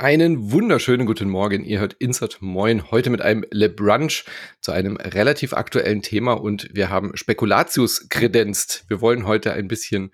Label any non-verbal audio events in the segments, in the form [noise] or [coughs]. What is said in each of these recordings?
Einen wunderschönen guten Morgen. Ihr hört Insert Moin heute mit einem Le Brunch zu einem relativ aktuellen Thema und wir haben Spekulatius kredenzt. Wir wollen heute ein bisschen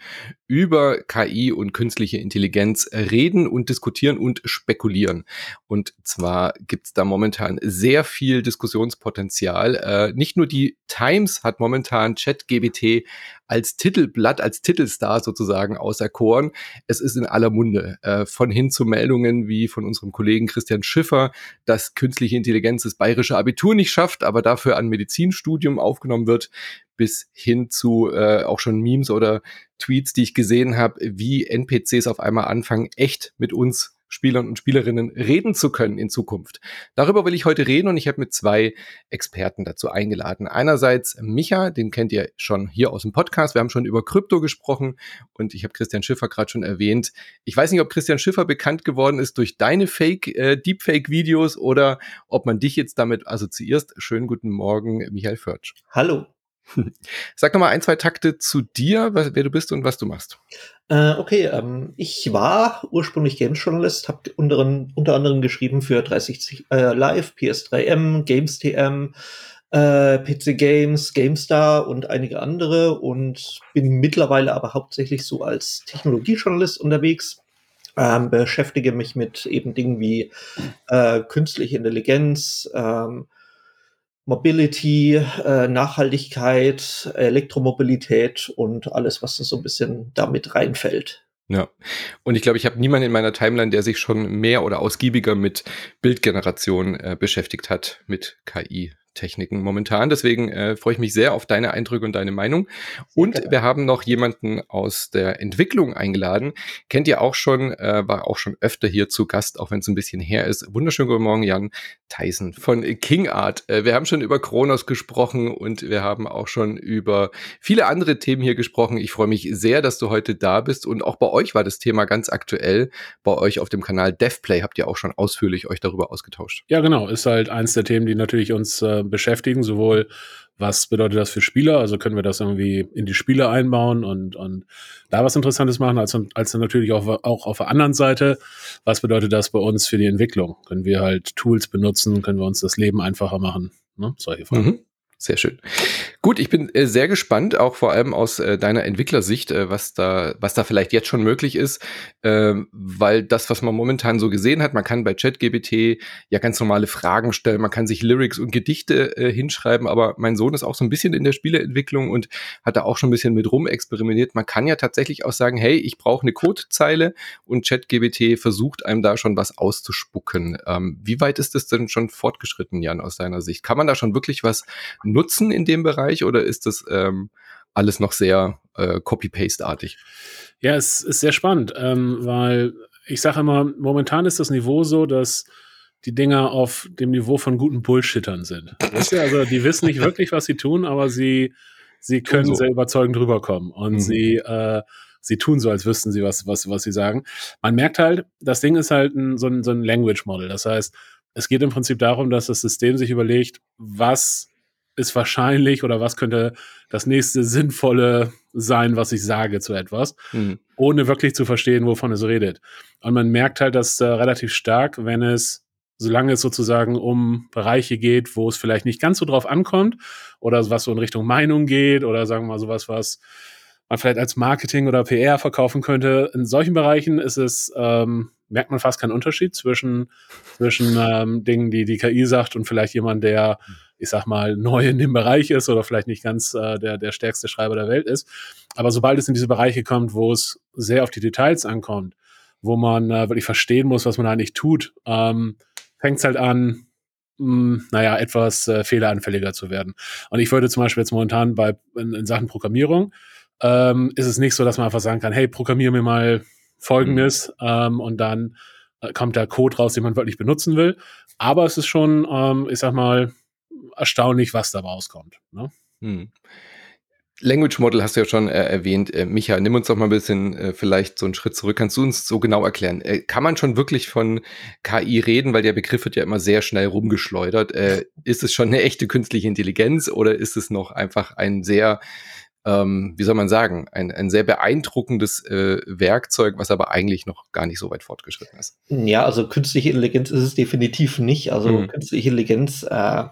über KI und künstliche Intelligenz reden und diskutieren und spekulieren. Und zwar gibt's da momentan sehr viel Diskussionspotenzial. Äh, nicht nur die Times hat momentan ChatGBT als Titelblatt, als Titelstar sozusagen auserkoren. Es ist in aller Munde. Äh, von hin zu Meldungen wie von unserem Kollegen Christian Schiffer, dass künstliche Intelligenz das bayerische Abitur nicht schafft, aber dafür an Medizinstudium aufgenommen wird, bis hin zu äh, auch schon Memes oder Tweets, die ich gesehen habe, wie NPCs auf einmal anfangen, echt mit uns Spielern und Spielerinnen reden zu können in Zukunft. Darüber will ich heute reden und ich habe mit zwei Experten dazu eingeladen. Einerseits Micha, den kennt ihr schon hier aus dem Podcast. Wir haben schon über Krypto gesprochen und ich habe Christian Schiffer gerade schon erwähnt. Ich weiß nicht, ob Christian Schiffer bekannt geworden ist durch deine Fake, äh, Deepfake-Videos oder ob man dich jetzt damit assoziierst. Schönen guten Morgen, Michael Förtsch. Hallo. [laughs] Sag noch mal ein, zwei Takte zu dir, wer du bist und was du machst. Äh, okay, ähm, ich war ursprünglich Games-Journalist, habe unter, unter, anderem geschrieben für 360 äh, Live, PS3M, GamesTM, äh, PC Games, GameStar und einige andere und bin mittlerweile aber hauptsächlich so als Technologiejournalist unterwegs. Ähm, beschäftige mich mit eben Dingen wie äh, künstliche Intelligenz, ähm, Mobility, äh, Nachhaltigkeit, Elektromobilität und alles, was da so ein bisschen damit reinfällt. Ja, und ich glaube, ich habe niemanden in meiner Timeline, der sich schon mehr oder ausgiebiger mit Bildgeneration äh, beschäftigt hat, mit KI. Techniken momentan. Deswegen äh, freue ich mich sehr auf deine Eindrücke und deine Meinung. Und wir haben noch jemanden aus der Entwicklung eingeladen. Kennt ihr auch schon, äh, war auch schon öfter hier zu Gast, auch wenn es ein bisschen her ist. Wunderschönen guten Morgen, Jan Tyson von King Art. Äh, wir haben schon über Kronos gesprochen und wir haben auch schon über viele andere Themen hier gesprochen. Ich freue mich sehr, dass du heute da bist und auch bei euch war das Thema ganz aktuell. Bei euch auf dem Kanal DevPlay habt ihr auch schon ausführlich euch darüber ausgetauscht. Ja, genau. Ist halt eins der Themen, die natürlich uns äh, beschäftigen, sowohl was bedeutet das für Spieler, also können wir das irgendwie in die Spiele einbauen und, und da was Interessantes machen, als, als dann natürlich auch, auch auf der anderen Seite, was bedeutet das bei uns für die Entwicklung? Können wir halt Tools benutzen, können wir uns das Leben einfacher machen? Ne? Solche Fragen. Mhm. Sehr schön. Gut, ich bin äh, sehr gespannt, auch vor allem aus äh, deiner Entwicklersicht, äh, was da, was da vielleicht jetzt schon möglich ist, ähm, weil das, was man momentan so gesehen hat, man kann bei ChatGBT ja ganz normale Fragen stellen, man kann sich Lyrics und Gedichte äh, hinschreiben, aber mein Sohn ist auch so ein bisschen in der Spieleentwicklung und hat da auch schon ein bisschen mit rumexperimentiert. Man kann ja tatsächlich auch sagen, hey, ich brauche eine Codezeile und ChatGBT versucht einem da schon was auszuspucken. Ähm, wie weit ist das denn schon fortgeschritten, Jan, aus deiner Sicht? Kann man da schon wirklich was nutzen in dem Bereich oder ist das ähm, alles noch sehr äh, Copy-Paste-artig? Ja, es ist sehr spannend, ähm, weil ich sage immer, momentan ist das Niveau so, dass die Dinger auf dem Niveau von guten Bullshittern sind. Weißt du? Also die wissen nicht wirklich, was sie tun, aber sie, sie können so. sehr überzeugend rüberkommen. Und mhm. sie, äh, sie tun so, als wüssten sie, was, was, was sie sagen. Man merkt halt, das Ding ist halt ein, so, ein, so ein Language Model. Das heißt, es geht im Prinzip darum, dass das System sich überlegt, was ist wahrscheinlich oder was könnte das nächste sinnvolle sein, was ich sage zu etwas, mhm. ohne wirklich zu verstehen, wovon es redet. Und man merkt halt das äh, relativ stark, wenn es, solange es sozusagen um Bereiche geht, wo es vielleicht nicht ganz so drauf ankommt oder was so in Richtung Meinung geht oder sagen wir mal sowas, was man vielleicht als Marketing oder PR verkaufen könnte. In solchen Bereichen ist es, ähm, merkt man fast keinen Unterschied zwischen, zwischen ähm, Dingen, die die KI sagt und vielleicht jemand, der mhm ich sag mal, neu in dem Bereich ist oder vielleicht nicht ganz äh, der, der stärkste Schreiber der Welt ist. Aber sobald es in diese Bereiche kommt, wo es sehr auf die Details ankommt, wo man äh, wirklich verstehen muss, was man eigentlich tut, ähm, fängt es halt an, mh, hm, naja, etwas äh, fehleranfälliger zu werden. Und ich würde zum Beispiel jetzt momentan bei in, in Sachen Programmierung ähm, ist es nicht so, dass man einfach sagen kann, hey, programmier mir mal Folgendes mhm. ähm, und dann äh, kommt der Code raus, den man wirklich benutzen will. Aber es ist schon, ähm, ich sag mal, erstaunlich, was da rauskommt. Ne? Hm. Language Model hast du ja schon äh, erwähnt. Äh, Micha, nimm uns doch mal ein bisschen äh, vielleicht so einen Schritt zurück. Kannst du uns so genau erklären? Äh, kann man schon wirklich von KI reden, weil der Begriff wird ja immer sehr schnell rumgeschleudert. Äh, [laughs] ist es schon eine echte künstliche Intelligenz oder ist es noch einfach ein sehr ähm, wie soll man sagen, ein, ein sehr beeindruckendes äh, Werkzeug, was aber eigentlich noch gar nicht so weit fortgeschritten ist. Ja, also künstliche Intelligenz ist es definitiv nicht. Also mhm. künstliche Intelligenz äh,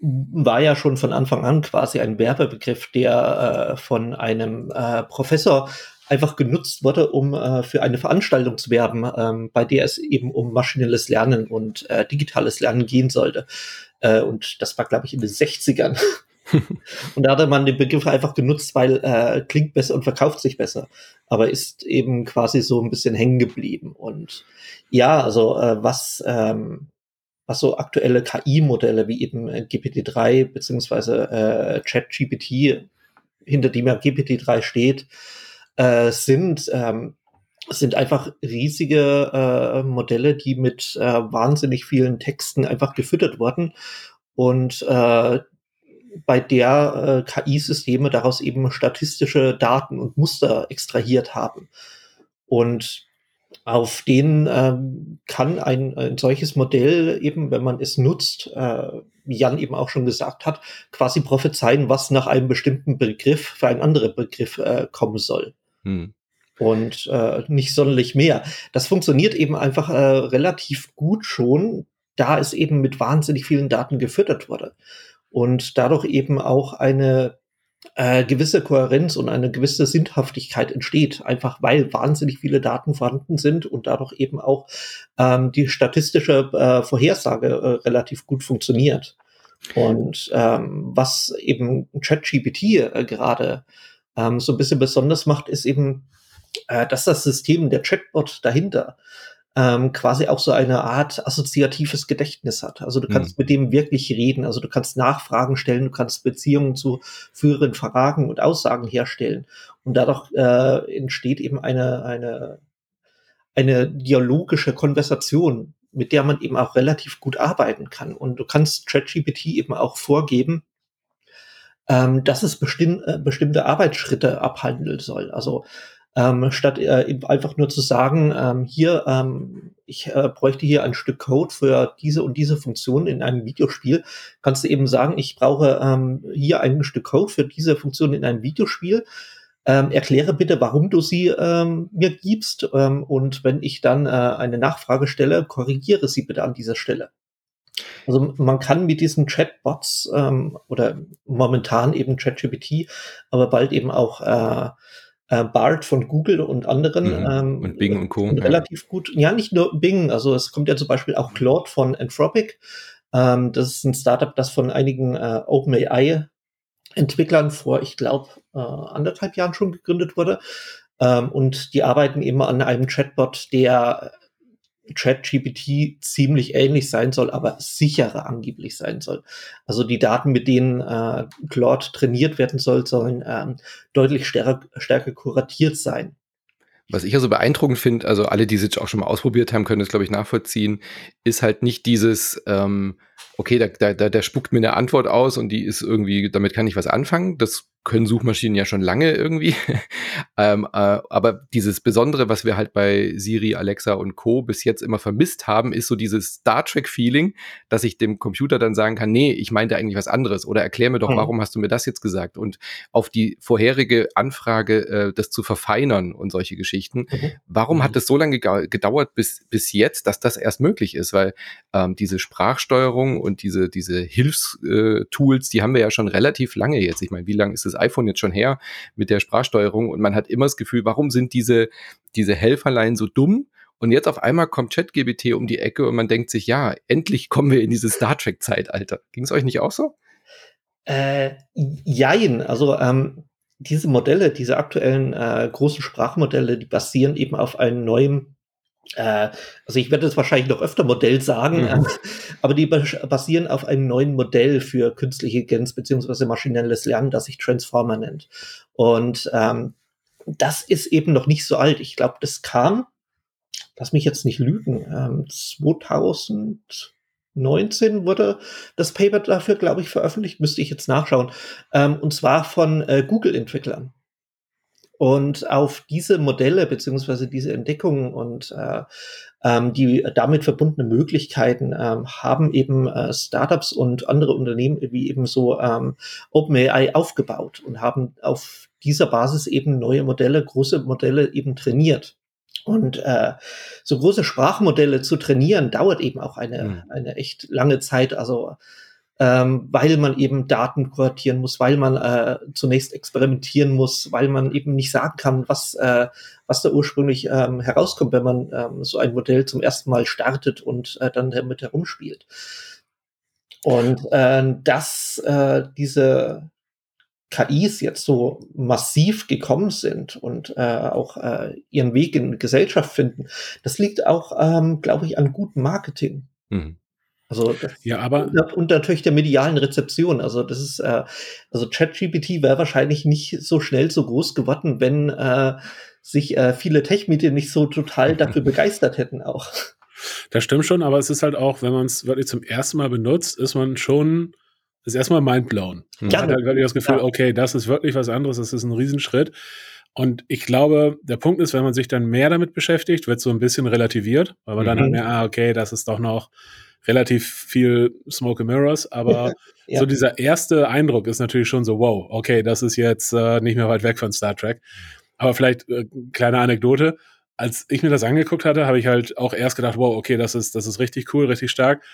war ja schon von Anfang an quasi ein Werbebegriff, der äh, von einem äh, Professor einfach genutzt wurde, um äh, für eine Veranstaltung zu werben, ähm, bei der es eben um maschinelles Lernen und äh, digitales Lernen gehen sollte. Äh, und das war, glaube ich, in den 60ern. [laughs] und da hatte man den Begriff einfach genutzt, weil äh, klingt besser und verkauft sich besser, aber ist eben quasi so ein bisschen hängen geblieben. Und ja, also äh, was ähm, was so aktuelle KI-Modelle wie eben äh, GPT-3 beziehungsweise äh, ChatGPT, hinter dem ja GPT-3 steht, äh, sind, ähm, sind einfach riesige äh, Modelle, die mit äh, wahnsinnig vielen Texten einfach gefüttert wurden und äh, bei der äh, KI-Systeme daraus eben statistische Daten und Muster extrahiert haben. Und auf denen ähm, kann ein, ein solches Modell eben, wenn man es nutzt, äh, wie Jan eben auch schon gesagt hat, quasi prophezeien, was nach einem bestimmten Begriff für einen anderen Begriff äh, kommen soll. Hm. Und äh, nicht sonderlich mehr. Das funktioniert eben einfach äh, relativ gut schon, da es eben mit wahnsinnig vielen Daten gefüttert wurde. Und dadurch eben auch eine äh, gewisse Kohärenz und eine gewisse Sinnhaftigkeit entsteht, einfach weil wahnsinnig viele Daten vorhanden sind und dadurch eben auch ähm, die statistische äh, Vorhersage äh, relativ gut funktioniert. Und ähm, was eben ChatGPT äh, gerade ähm, so ein bisschen besonders macht, ist eben, äh, dass das System, der Chatbot dahinter, ähm, quasi auch so eine Art assoziatives Gedächtnis hat. Also du kannst mhm. mit dem wirklich reden, also du kannst Nachfragen stellen, du kannst Beziehungen zu früheren Fragen und Aussagen herstellen. Und dadurch äh, entsteht eben eine, eine, eine dialogische Konversation, mit der man eben auch relativ gut arbeiten kann. Und du kannst ChatGPT eben auch vorgeben, ähm, dass es bestimm äh, bestimmte Arbeitsschritte abhandeln soll. Also ähm, statt äh, einfach nur zu sagen, ähm, hier, ähm, ich äh, bräuchte hier ein Stück Code für diese und diese Funktion in einem Videospiel, kannst du eben sagen, ich brauche ähm, hier ein Stück Code für diese Funktion in einem Videospiel. Ähm, erkläre bitte, warum du sie ähm, mir gibst. Ähm, und wenn ich dann äh, eine Nachfrage stelle, korrigiere sie bitte an dieser Stelle. Also man kann mit diesen Chatbots ähm, oder momentan eben ChatGPT, aber bald eben auch äh, äh, Bart von Google und anderen. Mhm. Ähm, und Bing und Co. Relativ ja. gut. Ja, nicht nur Bing. Also es kommt ja zum Beispiel auch Claude von Anthropic. Ähm, das ist ein Startup, das von einigen äh, OpenAI Entwicklern vor, ich glaube, äh, anderthalb Jahren schon gegründet wurde. Ähm, und die arbeiten eben an einem Chatbot, der ChatGPT ziemlich ähnlich sein soll, aber sicherer angeblich sein soll. Also die Daten, mit denen äh, Claude trainiert werden soll, sollen ähm, deutlich stärker, stärker kuratiert sein. Was ich also beeindruckend finde, also alle, die es jetzt auch schon mal ausprobiert haben, können das, glaube ich, nachvollziehen, ist halt nicht dieses, ähm, okay, da, da, da spuckt mir eine Antwort aus und die ist irgendwie, damit kann ich was anfangen. Das können Suchmaschinen ja schon lange irgendwie. [laughs] ähm, äh, aber dieses Besondere, was wir halt bei Siri, Alexa und Co. bis jetzt immer vermisst haben, ist so dieses Star Trek-Feeling, dass ich dem Computer dann sagen kann, nee, ich meinte eigentlich was anderes oder erklär mir doch, mhm. warum hast du mir das jetzt gesagt? Und auf die vorherige Anfrage, äh, das zu verfeinern und solche Geschichten. Mhm. Warum mhm. hat es so lange gedauert bis, bis jetzt, dass das erst möglich ist? Weil ähm, diese Sprachsteuerung und diese, diese Hilfstools, äh, die haben wir ja schon relativ lange jetzt. Ich meine, wie lange ist das iPhone jetzt schon her mit der Sprachsteuerung und man hat immer das Gefühl, warum sind diese, diese Helferlein so dumm? Und jetzt auf einmal kommt ChatGBT um die Ecke und man denkt sich, ja, endlich kommen wir in dieses Star Trek-Zeitalter. Ging es euch nicht auch so? Äh, jein, also ähm, diese Modelle, diese aktuellen äh, großen Sprachmodelle, die basieren eben auf einem neuen also ich werde es wahrscheinlich noch öfter Modell sagen, mhm. aber die basieren auf einem neuen Modell für künstliche Intelligenz beziehungsweise maschinelles Lernen, das sich Transformer nennt. Und ähm, das ist eben noch nicht so alt. Ich glaube, das kam, lass mich jetzt nicht lügen, ähm, 2019 wurde das Paper dafür, glaube ich, veröffentlicht, müsste ich jetzt nachschauen. Ähm, und zwar von äh, Google-Entwicklern. Und auf diese Modelle beziehungsweise diese Entdeckungen und äh, ähm, die damit verbundenen Möglichkeiten ähm, haben eben äh, Startups und andere Unternehmen wie eben so ähm, OpenAI aufgebaut und haben auf dieser Basis eben neue Modelle, große Modelle eben trainiert. Und äh, so große Sprachmodelle zu trainieren, dauert eben auch eine, mhm. eine echt lange Zeit. Also ähm, weil man eben Daten kuratieren muss, weil man äh, zunächst experimentieren muss, weil man eben nicht sagen kann, was, äh, was da ursprünglich ähm, herauskommt, wenn man ähm, so ein Modell zum ersten Mal startet und äh, dann damit herumspielt. Und äh, dass äh, diese KIs jetzt so massiv gekommen sind und äh, auch äh, ihren Weg in Gesellschaft finden, das liegt auch, ähm, glaube ich, an gutem Marketing. Mhm. Also ja, aber und natürlich der medialen Rezeption. Also das ist äh, also ChatGPT wäre wahrscheinlich nicht so schnell so groß geworden, wenn äh, sich äh, viele Tech-Medien nicht so total dafür [laughs] begeistert hätten auch. Das stimmt schon, aber es ist halt auch, wenn man es wirklich zum ersten Mal benutzt, ist man schon ist erstmal mindblown. Man ja, hat halt wirklich das Gefühl, ja. okay, das ist wirklich was anderes, das ist ein Riesenschritt. Und ich glaube, der Punkt ist, wenn man sich dann mehr damit beschäftigt, wird so ein bisschen relativiert, weil man mhm. dann halt mehr, ah, okay, das ist doch noch relativ viel Smoke and Mirrors, aber [laughs] ja. so dieser erste Eindruck ist natürlich schon so, wow, okay, das ist jetzt äh, nicht mehr weit weg von Star Trek. Aber vielleicht äh, kleine Anekdote. Als ich mir das angeguckt hatte, habe ich halt auch erst gedacht, wow, okay, das ist, das ist richtig cool, richtig stark.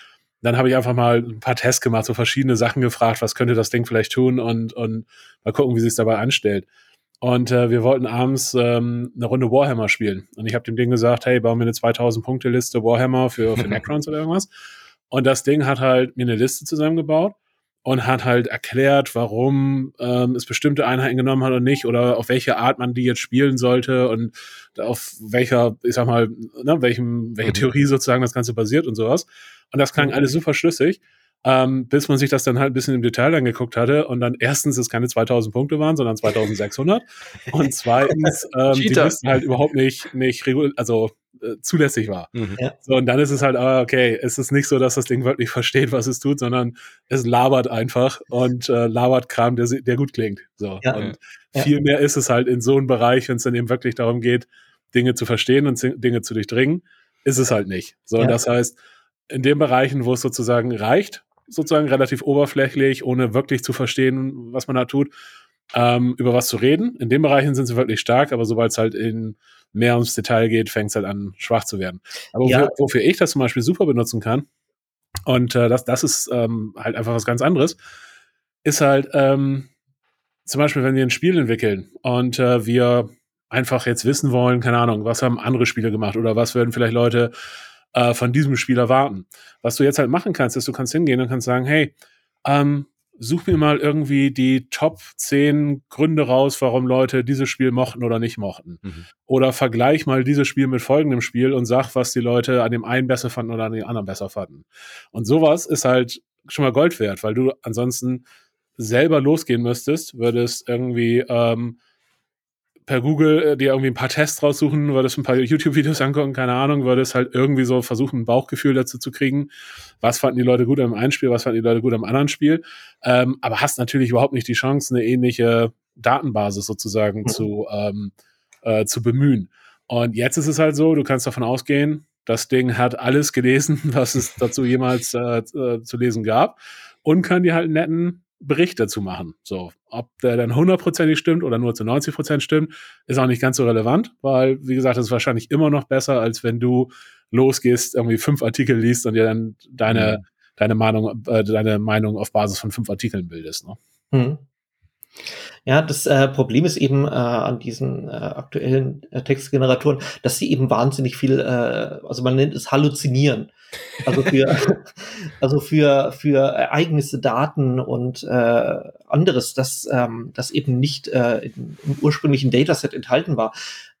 Dann habe ich einfach mal ein paar Tests gemacht, so verschiedene Sachen gefragt, was könnte das Ding vielleicht tun und, und mal gucken, wie sich dabei anstellt. Und äh, wir wollten abends ähm, eine Runde Warhammer spielen. Und ich habe dem Ding gesagt, hey, bauen wir eine 2000-Punkte-Liste Warhammer für, für [laughs] Necrons oder irgendwas. Und das Ding hat halt mir eine Liste zusammengebaut und hat halt erklärt, warum ähm, es bestimmte Einheiten genommen hat oder nicht oder auf welche Art man die jetzt spielen sollte und auf welcher, ich sag mal, ne, welchem, welche mhm. Theorie sozusagen das Ganze basiert und sowas. Und das klang mhm. alles super schlüssig ähm, bis man sich das dann halt ein bisschen im Detail angeguckt hatte und dann erstens es keine 2000 Punkte waren, sondern 2600 und zweitens [laughs] ähm, die Liste halt überhaupt nicht, nicht also äh, zulässig war. Mhm. Ja. So, und dann ist es halt, ah, okay, es ist nicht so, dass das Ding wirklich [laughs] versteht, was es tut, sondern es labert einfach und äh, labert Kram, der, der gut klingt. So. Ja. Und ja. viel mehr ist es halt in so einem Bereich, wenn es dann eben wirklich darum geht, Dinge zu verstehen und Dinge zu durchdringen, ist es halt nicht. So, ja. das heißt, in den Bereichen, wo es sozusagen reicht, sozusagen relativ oberflächlich, ohne wirklich zu verstehen, was man da tut, ähm, über was zu reden. In den Bereichen sind sie wirklich stark, aber sobald es halt in mehr ums Detail geht, fängt es halt an, schwach zu werden. Aber ja. wofür, ich das zum Beispiel super benutzen kann, und äh, das, das ist ähm, halt einfach was ganz anderes, ist halt ähm, zum Beispiel, wenn wir ein Spiel entwickeln und äh, wir einfach jetzt wissen wollen, keine Ahnung, was haben andere Spiele gemacht oder was würden vielleicht Leute äh, von diesem Spiel erwarten. Was du jetzt halt machen kannst, ist, du kannst hingehen und kannst sagen, hey, ähm, such mir mal irgendwie die Top 10 Gründe raus, warum Leute dieses Spiel mochten oder nicht mochten. Mhm. Oder vergleich mal dieses Spiel mit folgendem Spiel und sag, was die Leute an dem einen besser fanden oder an dem anderen besser fanden. Und sowas ist halt schon mal Gold wert, weil du ansonsten selber losgehen müsstest, würdest irgendwie ähm, per Google äh, dir irgendwie ein paar Tests raussuchen, würdest ein paar YouTube-Videos angucken, keine Ahnung, würdest halt irgendwie so versuchen, ein Bauchgefühl dazu zu kriegen. Was fanden die Leute gut am einen Spiel, was fanden die Leute gut am anderen Spiel. Ähm, aber hast natürlich überhaupt nicht die Chance, eine ähnliche Datenbasis sozusagen mhm. zu, ähm, äh, zu bemühen. Und jetzt ist es halt so, du kannst davon ausgehen, das Ding hat alles gelesen, [laughs] was es dazu jemals äh, äh zu lesen gab und kann dir halt netten Bericht dazu machen. So, ob der dann hundertprozentig stimmt oder nur zu 90 Prozent stimmt, ist auch nicht ganz so relevant, weil, wie gesagt, es ist wahrscheinlich immer noch besser, als wenn du losgehst, irgendwie fünf Artikel liest und dir dann deine, mhm. deine Meinung, äh, deine Meinung auf Basis von fünf Artikeln bildest. Ne? Mhm. Ja, das äh, Problem ist eben äh, an diesen äh, aktuellen äh, Textgeneratoren, dass sie eben wahnsinnig viel, äh, also man nennt es Halluzinieren. Also für, [laughs] [laughs] also für, für Ereignisse, Daten und äh, anderes, das, ähm, das eben nicht äh, im, im ursprünglichen Dataset enthalten war,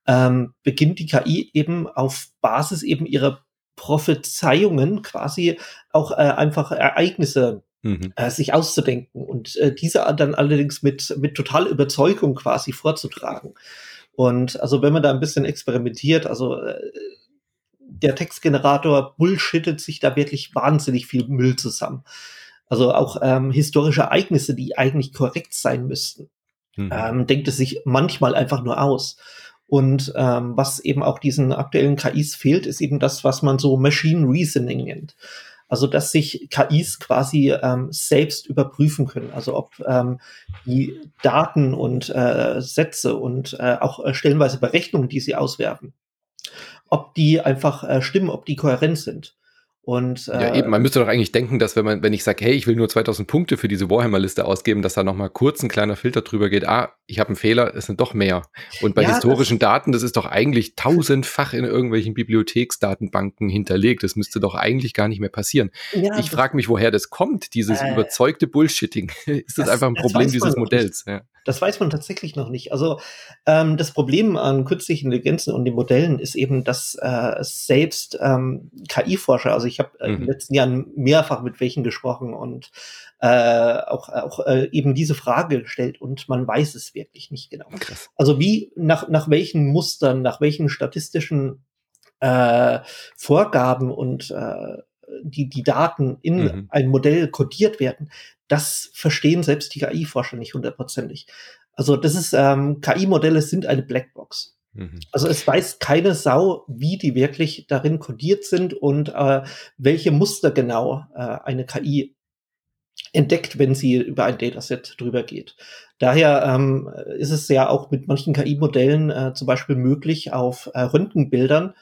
ähm, beginnt die KI eben auf Basis eben ihrer Prophezeiungen quasi auch äh, einfach Ereignisse mhm. äh, sich auszudenken und äh, diese dann allerdings mit, mit total Überzeugung quasi vorzutragen. Und also wenn man da ein bisschen experimentiert, also äh, der Textgenerator bullshittet sich da wirklich wahnsinnig viel Müll zusammen. Also auch ähm, historische Ereignisse, die eigentlich korrekt sein müssten. mhm. ähm, denkt es sich manchmal einfach nur aus. Und ähm, was eben auch diesen aktuellen KIs fehlt, ist eben das, was man so Machine Reasoning nennt. Also dass sich KIs quasi ähm, selbst überprüfen können. Also ob ähm, die Daten und äh, Sätze und äh, auch äh, stellenweise Berechnungen, die sie auswerfen, ob die einfach äh, stimmen, ob die kohärent sind. Und, äh, ja, eben, man müsste doch eigentlich denken, dass wenn man, wenn ich sage, hey, ich will nur 2000 Punkte für diese Warhammer-Liste ausgeben, dass da nochmal kurz ein kleiner Filter drüber geht, ah, ich habe einen Fehler, es sind doch mehr. Und bei ja, historischen das, Daten, das ist doch eigentlich tausendfach in irgendwelchen Bibliotheksdatenbanken hinterlegt. Das müsste doch eigentlich gar nicht mehr passieren. Ja, ich frage mich, woher das kommt, dieses äh, überzeugte Bullshitting. [laughs] ist das, das einfach ein Problem dieses Modells? Ja. Das weiß man tatsächlich noch nicht. Also ähm, das Problem an künstlichen Intelligenzen und den Modellen ist eben, dass äh, selbst ähm, KI-Forscher, also ich habe äh, mhm. in den letzten Jahren mehrfach mit welchen gesprochen und äh, auch, auch äh, eben diese Frage gestellt und man weiß es wirklich nicht genau. Krass. Also wie, nach, nach welchen Mustern, nach welchen statistischen äh, Vorgaben und äh, die, die Daten in mhm. ein Modell kodiert werden, das verstehen selbst die KI-Forscher nicht hundertprozentig. Also das ist, ähm, KI-Modelle sind eine Blackbox. Mhm. Also es weiß keine Sau, wie die wirklich darin kodiert sind und äh, welche Muster genau äh, eine KI entdeckt, wenn sie über ein Dataset drüber geht. Daher ähm, ist es ja auch mit manchen KI-Modellen äh, zum Beispiel möglich, auf äh, Röntgenbildern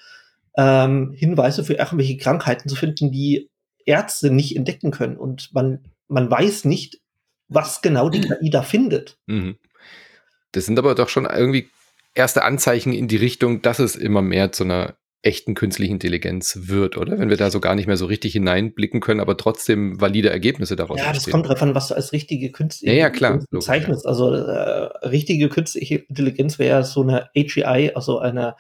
ähm, Hinweise für irgendwelche Krankheiten zu finden, die Ärzte nicht entdecken können. Und man man weiß nicht, was genau die KI da findet. Mhm. Das sind aber doch schon irgendwie erste Anzeichen in die Richtung, dass es immer mehr zu einer echten künstlichen Intelligenz wird, oder? Wenn wir da so gar nicht mehr so richtig hineinblicken können, aber trotzdem valide Ergebnisse daraus Ja, das kommt davon, was du als richtige künstliche ja, ja, klar, bezeichnest. Also äh, richtige künstliche Intelligenz wäre so eine AGI, also eine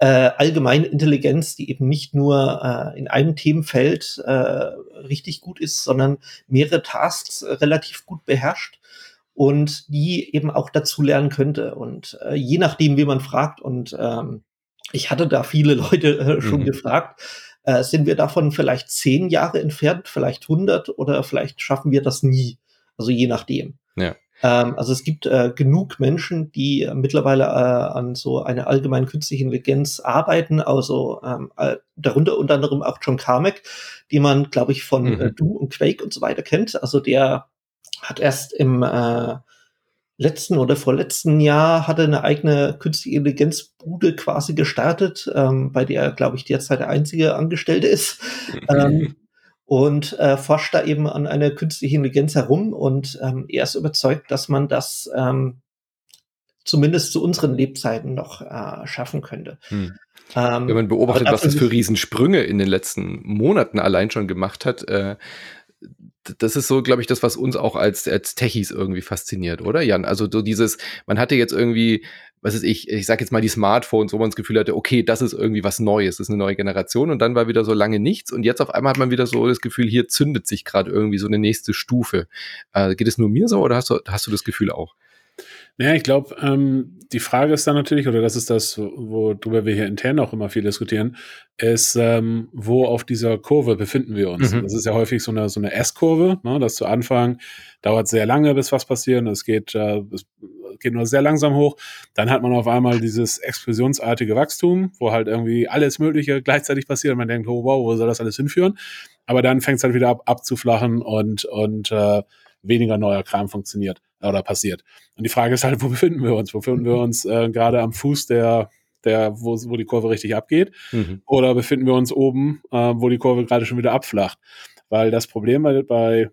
äh, allgemeine Intelligenz, die eben nicht nur äh, in einem Themenfeld äh, richtig gut ist, sondern mehrere Tasks relativ gut beherrscht und die eben auch dazu lernen könnte. Und äh, je nachdem, wie man fragt und ähm, ich hatte da viele [laughs] Leute äh, schon mhm. gefragt, äh, sind wir davon vielleicht zehn Jahre entfernt, vielleicht hundert oder vielleicht schaffen wir das nie. Also je nachdem. Ja. Ähm, also es gibt äh, genug Menschen, die äh, mittlerweile äh, an so einer allgemeinen künstlichen Intelligenz arbeiten, also ähm, äh, darunter unter anderem auch John Carmack, die man, glaube ich, von mhm. Doom und Quake und so weiter kennt. Also der hat erst im äh, letzten oder vorletzten Jahr hatte eine eigene künstliche Intelligenzbude quasi gestartet, ähm, bei der, glaube ich, derzeit der einzige Angestellte ist. [laughs] ähm, und äh, forscht da eben an einer künstlichen Intelligenz herum und ähm, er ist überzeugt, dass man das ähm, zumindest zu unseren Lebzeiten noch äh, schaffen könnte. Hm. Ähm, Wenn man beobachtet, was das für Riesensprünge in den letzten Monaten allein schon gemacht hat, äh, das ist so, glaube ich, das, was uns auch als, als Techies irgendwie fasziniert, oder Jan? Also so dieses, man hatte jetzt irgendwie, was ist ich, ich sag jetzt mal die Smartphones, wo man das Gefühl hatte, okay, das ist irgendwie was Neues, das ist eine neue Generation und dann war wieder so lange nichts und jetzt auf einmal hat man wieder so das Gefühl, hier zündet sich gerade irgendwie so eine nächste Stufe. Äh, geht es nur mir so oder hast du, hast du das Gefühl auch? Naja, ich glaube, ähm, die Frage ist dann natürlich, oder das ist das, worüber wir hier intern auch immer viel diskutieren, ist, ähm, wo auf dieser Kurve befinden wir uns? Mhm. Das ist ja häufig so eine, so eine S-Kurve, ne, dass zu Anfang dauert sehr lange, bis was passiert, und es geht, äh, es geht nur sehr langsam hoch. Dann hat man auf einmal dieses explosionsartige Wachstum, wo halt irgendwie alles Mögliche gleichzeitig passiert und man denkt, oh wow, wo soll das alles hinführen? Aber dann fängt es halt wieder ab, abzuflachen und, und äh, weniger neuer Kram funktioniert oder passiert. Und die Frage ist halt, [laughs] wo befinden wir uns? Wo befinden wir uns äh, gerade am Fuß der, der, wo, wo die Kurve richtig abgeht? Mhm. Oder befinden wir uns oben, äh, wo die Kurve gerade schon wieder abflacht? Weil das Problem bei, bei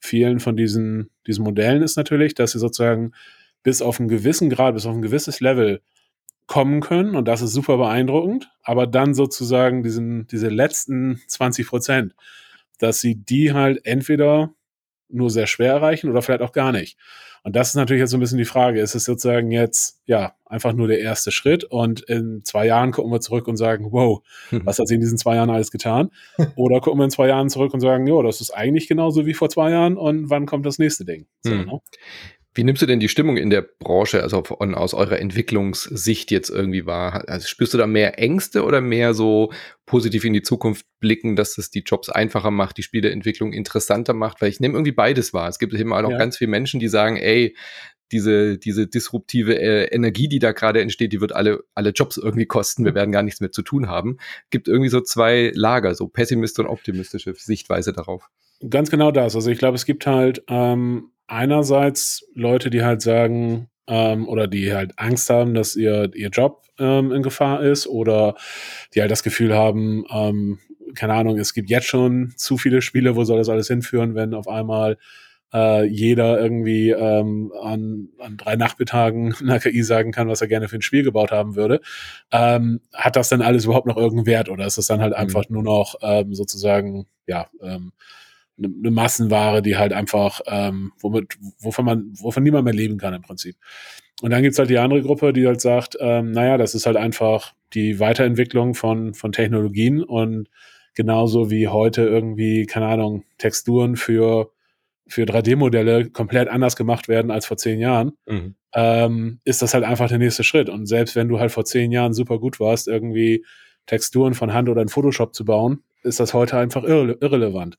vielen von diesen, diesen Modellen ist natürlich, dass sie sozusagen bis auf einen gewissen Grad, bis auf ein gewisses Level kommen können und das ist super beeindruckend, aber dann sozusagen diesen, diese letzten 20 Prozent, dass sie die halt entweder nur sehr schwer erreichen oder vielleicht auch gar nicht. Und das ist natürlich jetzt so ein bisschen die Frage. Ist es sozusagen jetzt, ja, einfach nur der erste Schritt und in zwei Jahren gucken wir zurück und sagen, wow, hm. was hat sie in diesen zwei Jahren alles getan? [laughs] Oder gucken wir in zwei Jahren zurück und sagen, ja, das ist eigentlich genauso wie vor zwei Jahren und wann kommt das nächste Ding? So, hm. ne? Wie nimmst du denn die Stimmung in der Branche, also von, aus eurer Entwicklungssicht jetzt irgendwie wahr? Also spürst du da mehr Ängste oder mehr so positiv in die Zukunft blicken, dass das die Jobs einfacher macht, die Spieleentwicklung interessanter macht? Weil ich nehme irgendwie beides wahr. Es gibt immer auch noch ja. ganz viele Menschen, die sagen, ey, diese, diese disruptive äh, Energie, die da gerade entsteht, die wird alle, alle Jobs irgendwie kosten. Wir werden gar nichts mehr zu tun haben. Gibt irgendwie so zwei Lager, so pessimistische und optimistische Sichtweise darauf. Ganz genau das. Also ich glaube, es gibt halt ähm, einerseits Leute, die halt sagen, ähm, oder die halt Angst haben, dass ihr, ihr Job ähm, in Gefahr ist oder die halt das Gefühl haben, ähm, keine Ahnung, es gibt jetzt schon zu viele Spiele, wo soll das alles hinführen, wenn auf einmal äh, jeder irgendwie ähm, an, an drei Nachmittagen [laughs] einer KI sagen kann, was er gerne für ein Spiel gebaut haben würde. Ähm, hat das dann alles überhaupt noch irgendeinen Wert oder ist es dann halt mhm. einfach nur noch ähm, sozusagen, ja, ähm, eine, eine Massenware, die halt einfach, ähm, womit, wovon man, wovon niemand mehr leben kann im Prinzip. Und dann gibt's halt die andere Gruppe, die halt sagt, ähm, naja, das ist halt einfach die Weiterentwicklung von, von Technologien und genauso wie heute irgendwie, keine Ahnung, Texturen für, für 3D-Modelle komplett anders gemacht werden als vor zehn Jahren, mhm. ähm, ist das halt einfach der nächste Schritt. Und selbst wenn du halt vor zehn Jahren super gut warst, irgendwie Texturen von Hand oder in Photoshop zu bauen, ist das heute einfach irre irrelevant.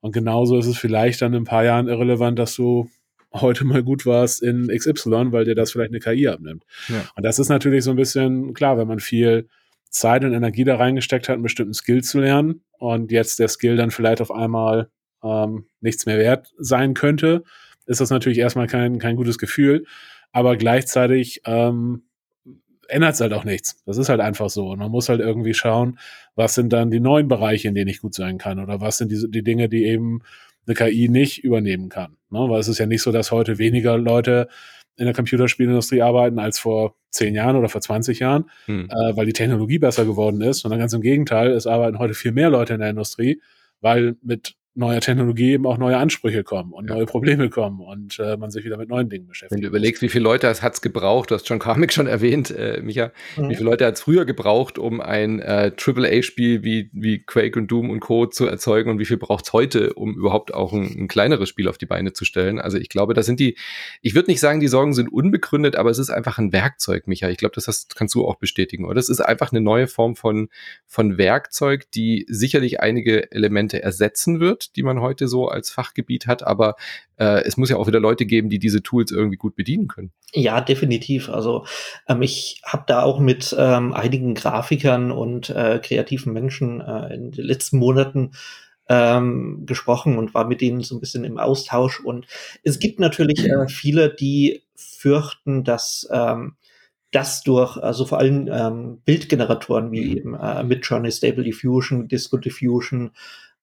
Und genauso ist es vielleicht dann in ein paar Jahren irrelevant, dass du heute mal gut warst in XY, weil dir das vielleicht eine KI abnimmt. Ja. Und das ist natürlich so ein bisschen klar, wenn man viel Zeit und Energie da reingesteckt hat, einen bestimmten Skill zu lernen und jetzt der Skill dann vielleicht auf einmal ähm, nichts mehr wert sein könnte, ist das natürlich erstmal kein, kein gutes Gefühl. Aber gleichzeitig ähm, ändert es halt auch nichts. Das ist halt einfach so. Und man muss halt irgendwie schauen, was sind dann die neuen Bereiche, in denen ich gut sein kann oder was sind die, die Dinge, die eben eine KI nicht übernehmen kann. Ne? Weil es ist ja nicht so, dass heute weniger Leute in der Computerspielindustrie arbeiten als vor zehn Jahren oder vor 20 Jahren, hm. äh, weil die Technologie besser geworden ist, sondern ganz im Gegenteil, es arbeiten heute viel mehr Leute in der Industrie, weil mit neuer Technologie eben auch neue Ansprüche kommen und ja. neue Probleme kommen und äh, man sich wieder mit neuen Dingen beschäftigt. Wenn du überlegst, wie viele Leute hat es gebraucht, du hast John Carmack schon erwähnt, äh, Micha, mhm. wie viele Leute hat es früher gebraucht, um ein äh, AAA-Spiel wie, wie Quake und Doom und Co. zu erzeugen und wie viel braucht es heute, um überhaupt auch ein, ein, kleineres Spiel auf die Beine zu stellen. Also ich glaube, da sind die, ich würde nicht sagen, die Sorgen sind unbegründet, aber es ist einfach ein Werkzeug, Micha. Ich glaube, das hast, kannst du auch bestätigen, oder? Es ist einfach eine neue Form von, von Werkzeug, die sicherlich einige Elemente ersetzen wird, die man heute so als Fachgebiet hat, aber äh, es muss ja auch wieder Leute geben, die diese Tools irgendwie gut bedienen können. Ja, definitiv. Also ähm, ich habe da auch mit ähm, einigen Grafikern und äh, kreativen Menschen äh, in den letzten Monaten ähm, gesprochen und war mit denen so ein bisschen im Austausch. Und es gibt natürlich äh, [clears throat] viele, die fürchten, dass ähm, das durch, also vor allem ähm, Bildgeneratoren wie mhm. eben äh, Midjourney, Stable Diffusion, Disco Diffusion,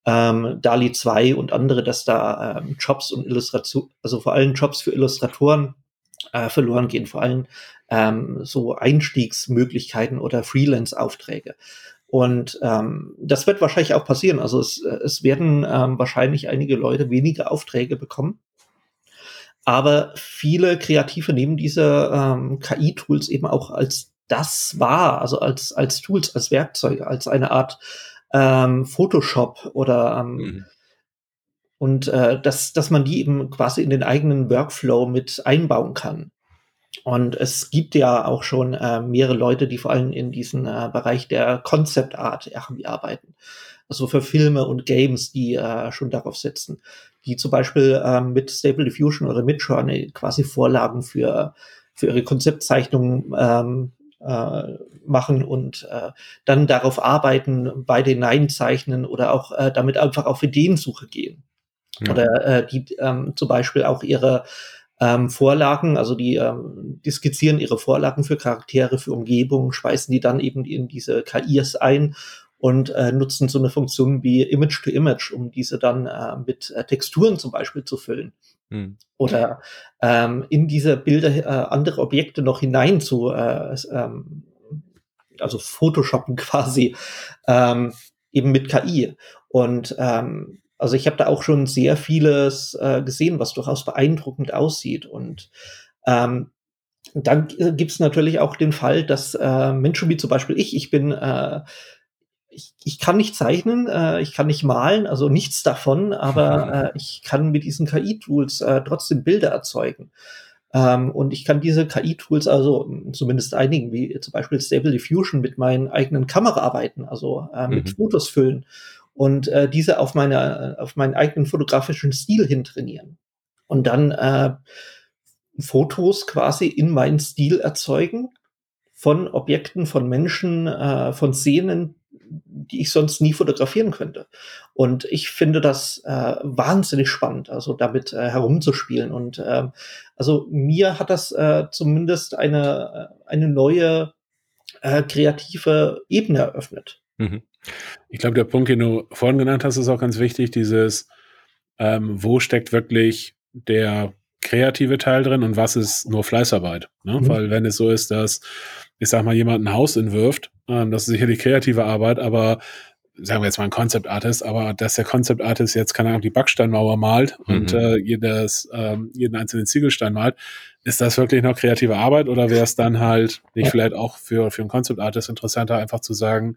ähm, DALI 2 und andere, dass da ähm, Jobs und Illustration, also vor allem Jobs für Illustratoren äh, verloren gehen, vor allem ähm, so Einstiegsmöglichkeiten oder Freelance-Aufträge. Und ähm, das wird wahrscheinlich auch passieren. Also es, es werden ähm, wahrscheinlich einige Leute weniger Aufträge bekommen. Aber viele Kreative nehmen diese ähm, KI-Tools eben auch als das wahr, also als, als Tools, als Werkzeuge, als eine Art ähm, Photoshop oder ähm, mhm. und äh, dass, dass man die eben quasi in den eigenen Workflow mit einbauen kann. Und es gibt ja auch schon äh, mehrere Leute, die vor allem in diesem äh, Bereich der Concept Art irgendwie arbeiten. Also für Filme und Games, die äh, schon darauf setzen. Die zum Beispiel äh, mit Stable Diffusion oder Midjourney quasi Vorlagen für, für ihre Konzeptzeichnungen ähm, äh, machen und äh, dann darauf arbeiten, bei den Nein zeichnen oder auch äh, damit einfach auf Ideensuche gehen. Ja. Oder äh, die ähm, zum Beispiel auch ihre ähm, Vorlagen, also die, ähm, die skizzieren ihre Vorlagen für Charaktere, für Umgebung, speisen die dann eben in diese KIs ein und äh, nutzen so eine Funktion wie Image to Image, um diese dann äh, mit äh, Texturen zum Beispiel zu füllen. Hm. Oder ähm, in diese Bilder äh, andere Objekte noch hinein zu, äh, ähm, also Photoshoppen [laughs] quasi, ähm, eben mit KI. Und ähm, also ich habe da auch schon sehr vieles äh, gesehen, was durchaus beeindruckend aussieht. Und ähm, dann gibt es natürlich auch den Fall, dass äh, Menschen wie zum Beispiel ich, ich bin äh, ich, ich kann nicht zeichnen, äh, ich kann nicht malen, also nichts davon, aber [laughs] äh, ich kann mit diesen KI-Tools äh, trotzdem Bilder erzeugen. Ähm, und ich kann diese KI-Tools, also zumindest einigen, wie zum Beispiel Stable Diffusion, mit meinen eigenen Kameraarbeiten, also äh, mit mhm. Fotos füllen und äh, diese auf meine, auf meinen eigenen fotografischen Stil hin trainieren. Und dann äh, Fotos quasi in meinen Stil erzeugen von Objekten, von Menschen, äh, von Szenen, die ich sonst nie fotografieren könnte. Und ich finde das äh, wahnsinnig spannend, also damit äh, herumzuspielen. Und äh, also mir hat das äh, zumindest eine, äh, eine neue äh, kreative Ebene eröffnet. Mhm. Ich glaube, der Punkt, den du vorhin genannt hast, ist auch ganz wichtig, dieses, ähm, wo steckt wirklich der kreative Teil drin und was ist nur Fleißarbeit. Ne? Mhm. Weil wenn es so ist, dass, ich sag mal, jemand ein Haus entwirft, ähm, das ist sicherlich kreative Arbeit, aber sagen wir jetzt mal ein Concept Artist, aber dass der Concept Artist jetzt, keine Ahnung, die Backsteinmauer malt mhm. und äh, jedes, ähm, jeden einzelnen Ziegelstein malt, ist das wirklich noch kreative Arbeit oder wäre es dann halt nicht ja. vielleicht auch für, für einen Concept Artist interessanter, einfach zu sagen,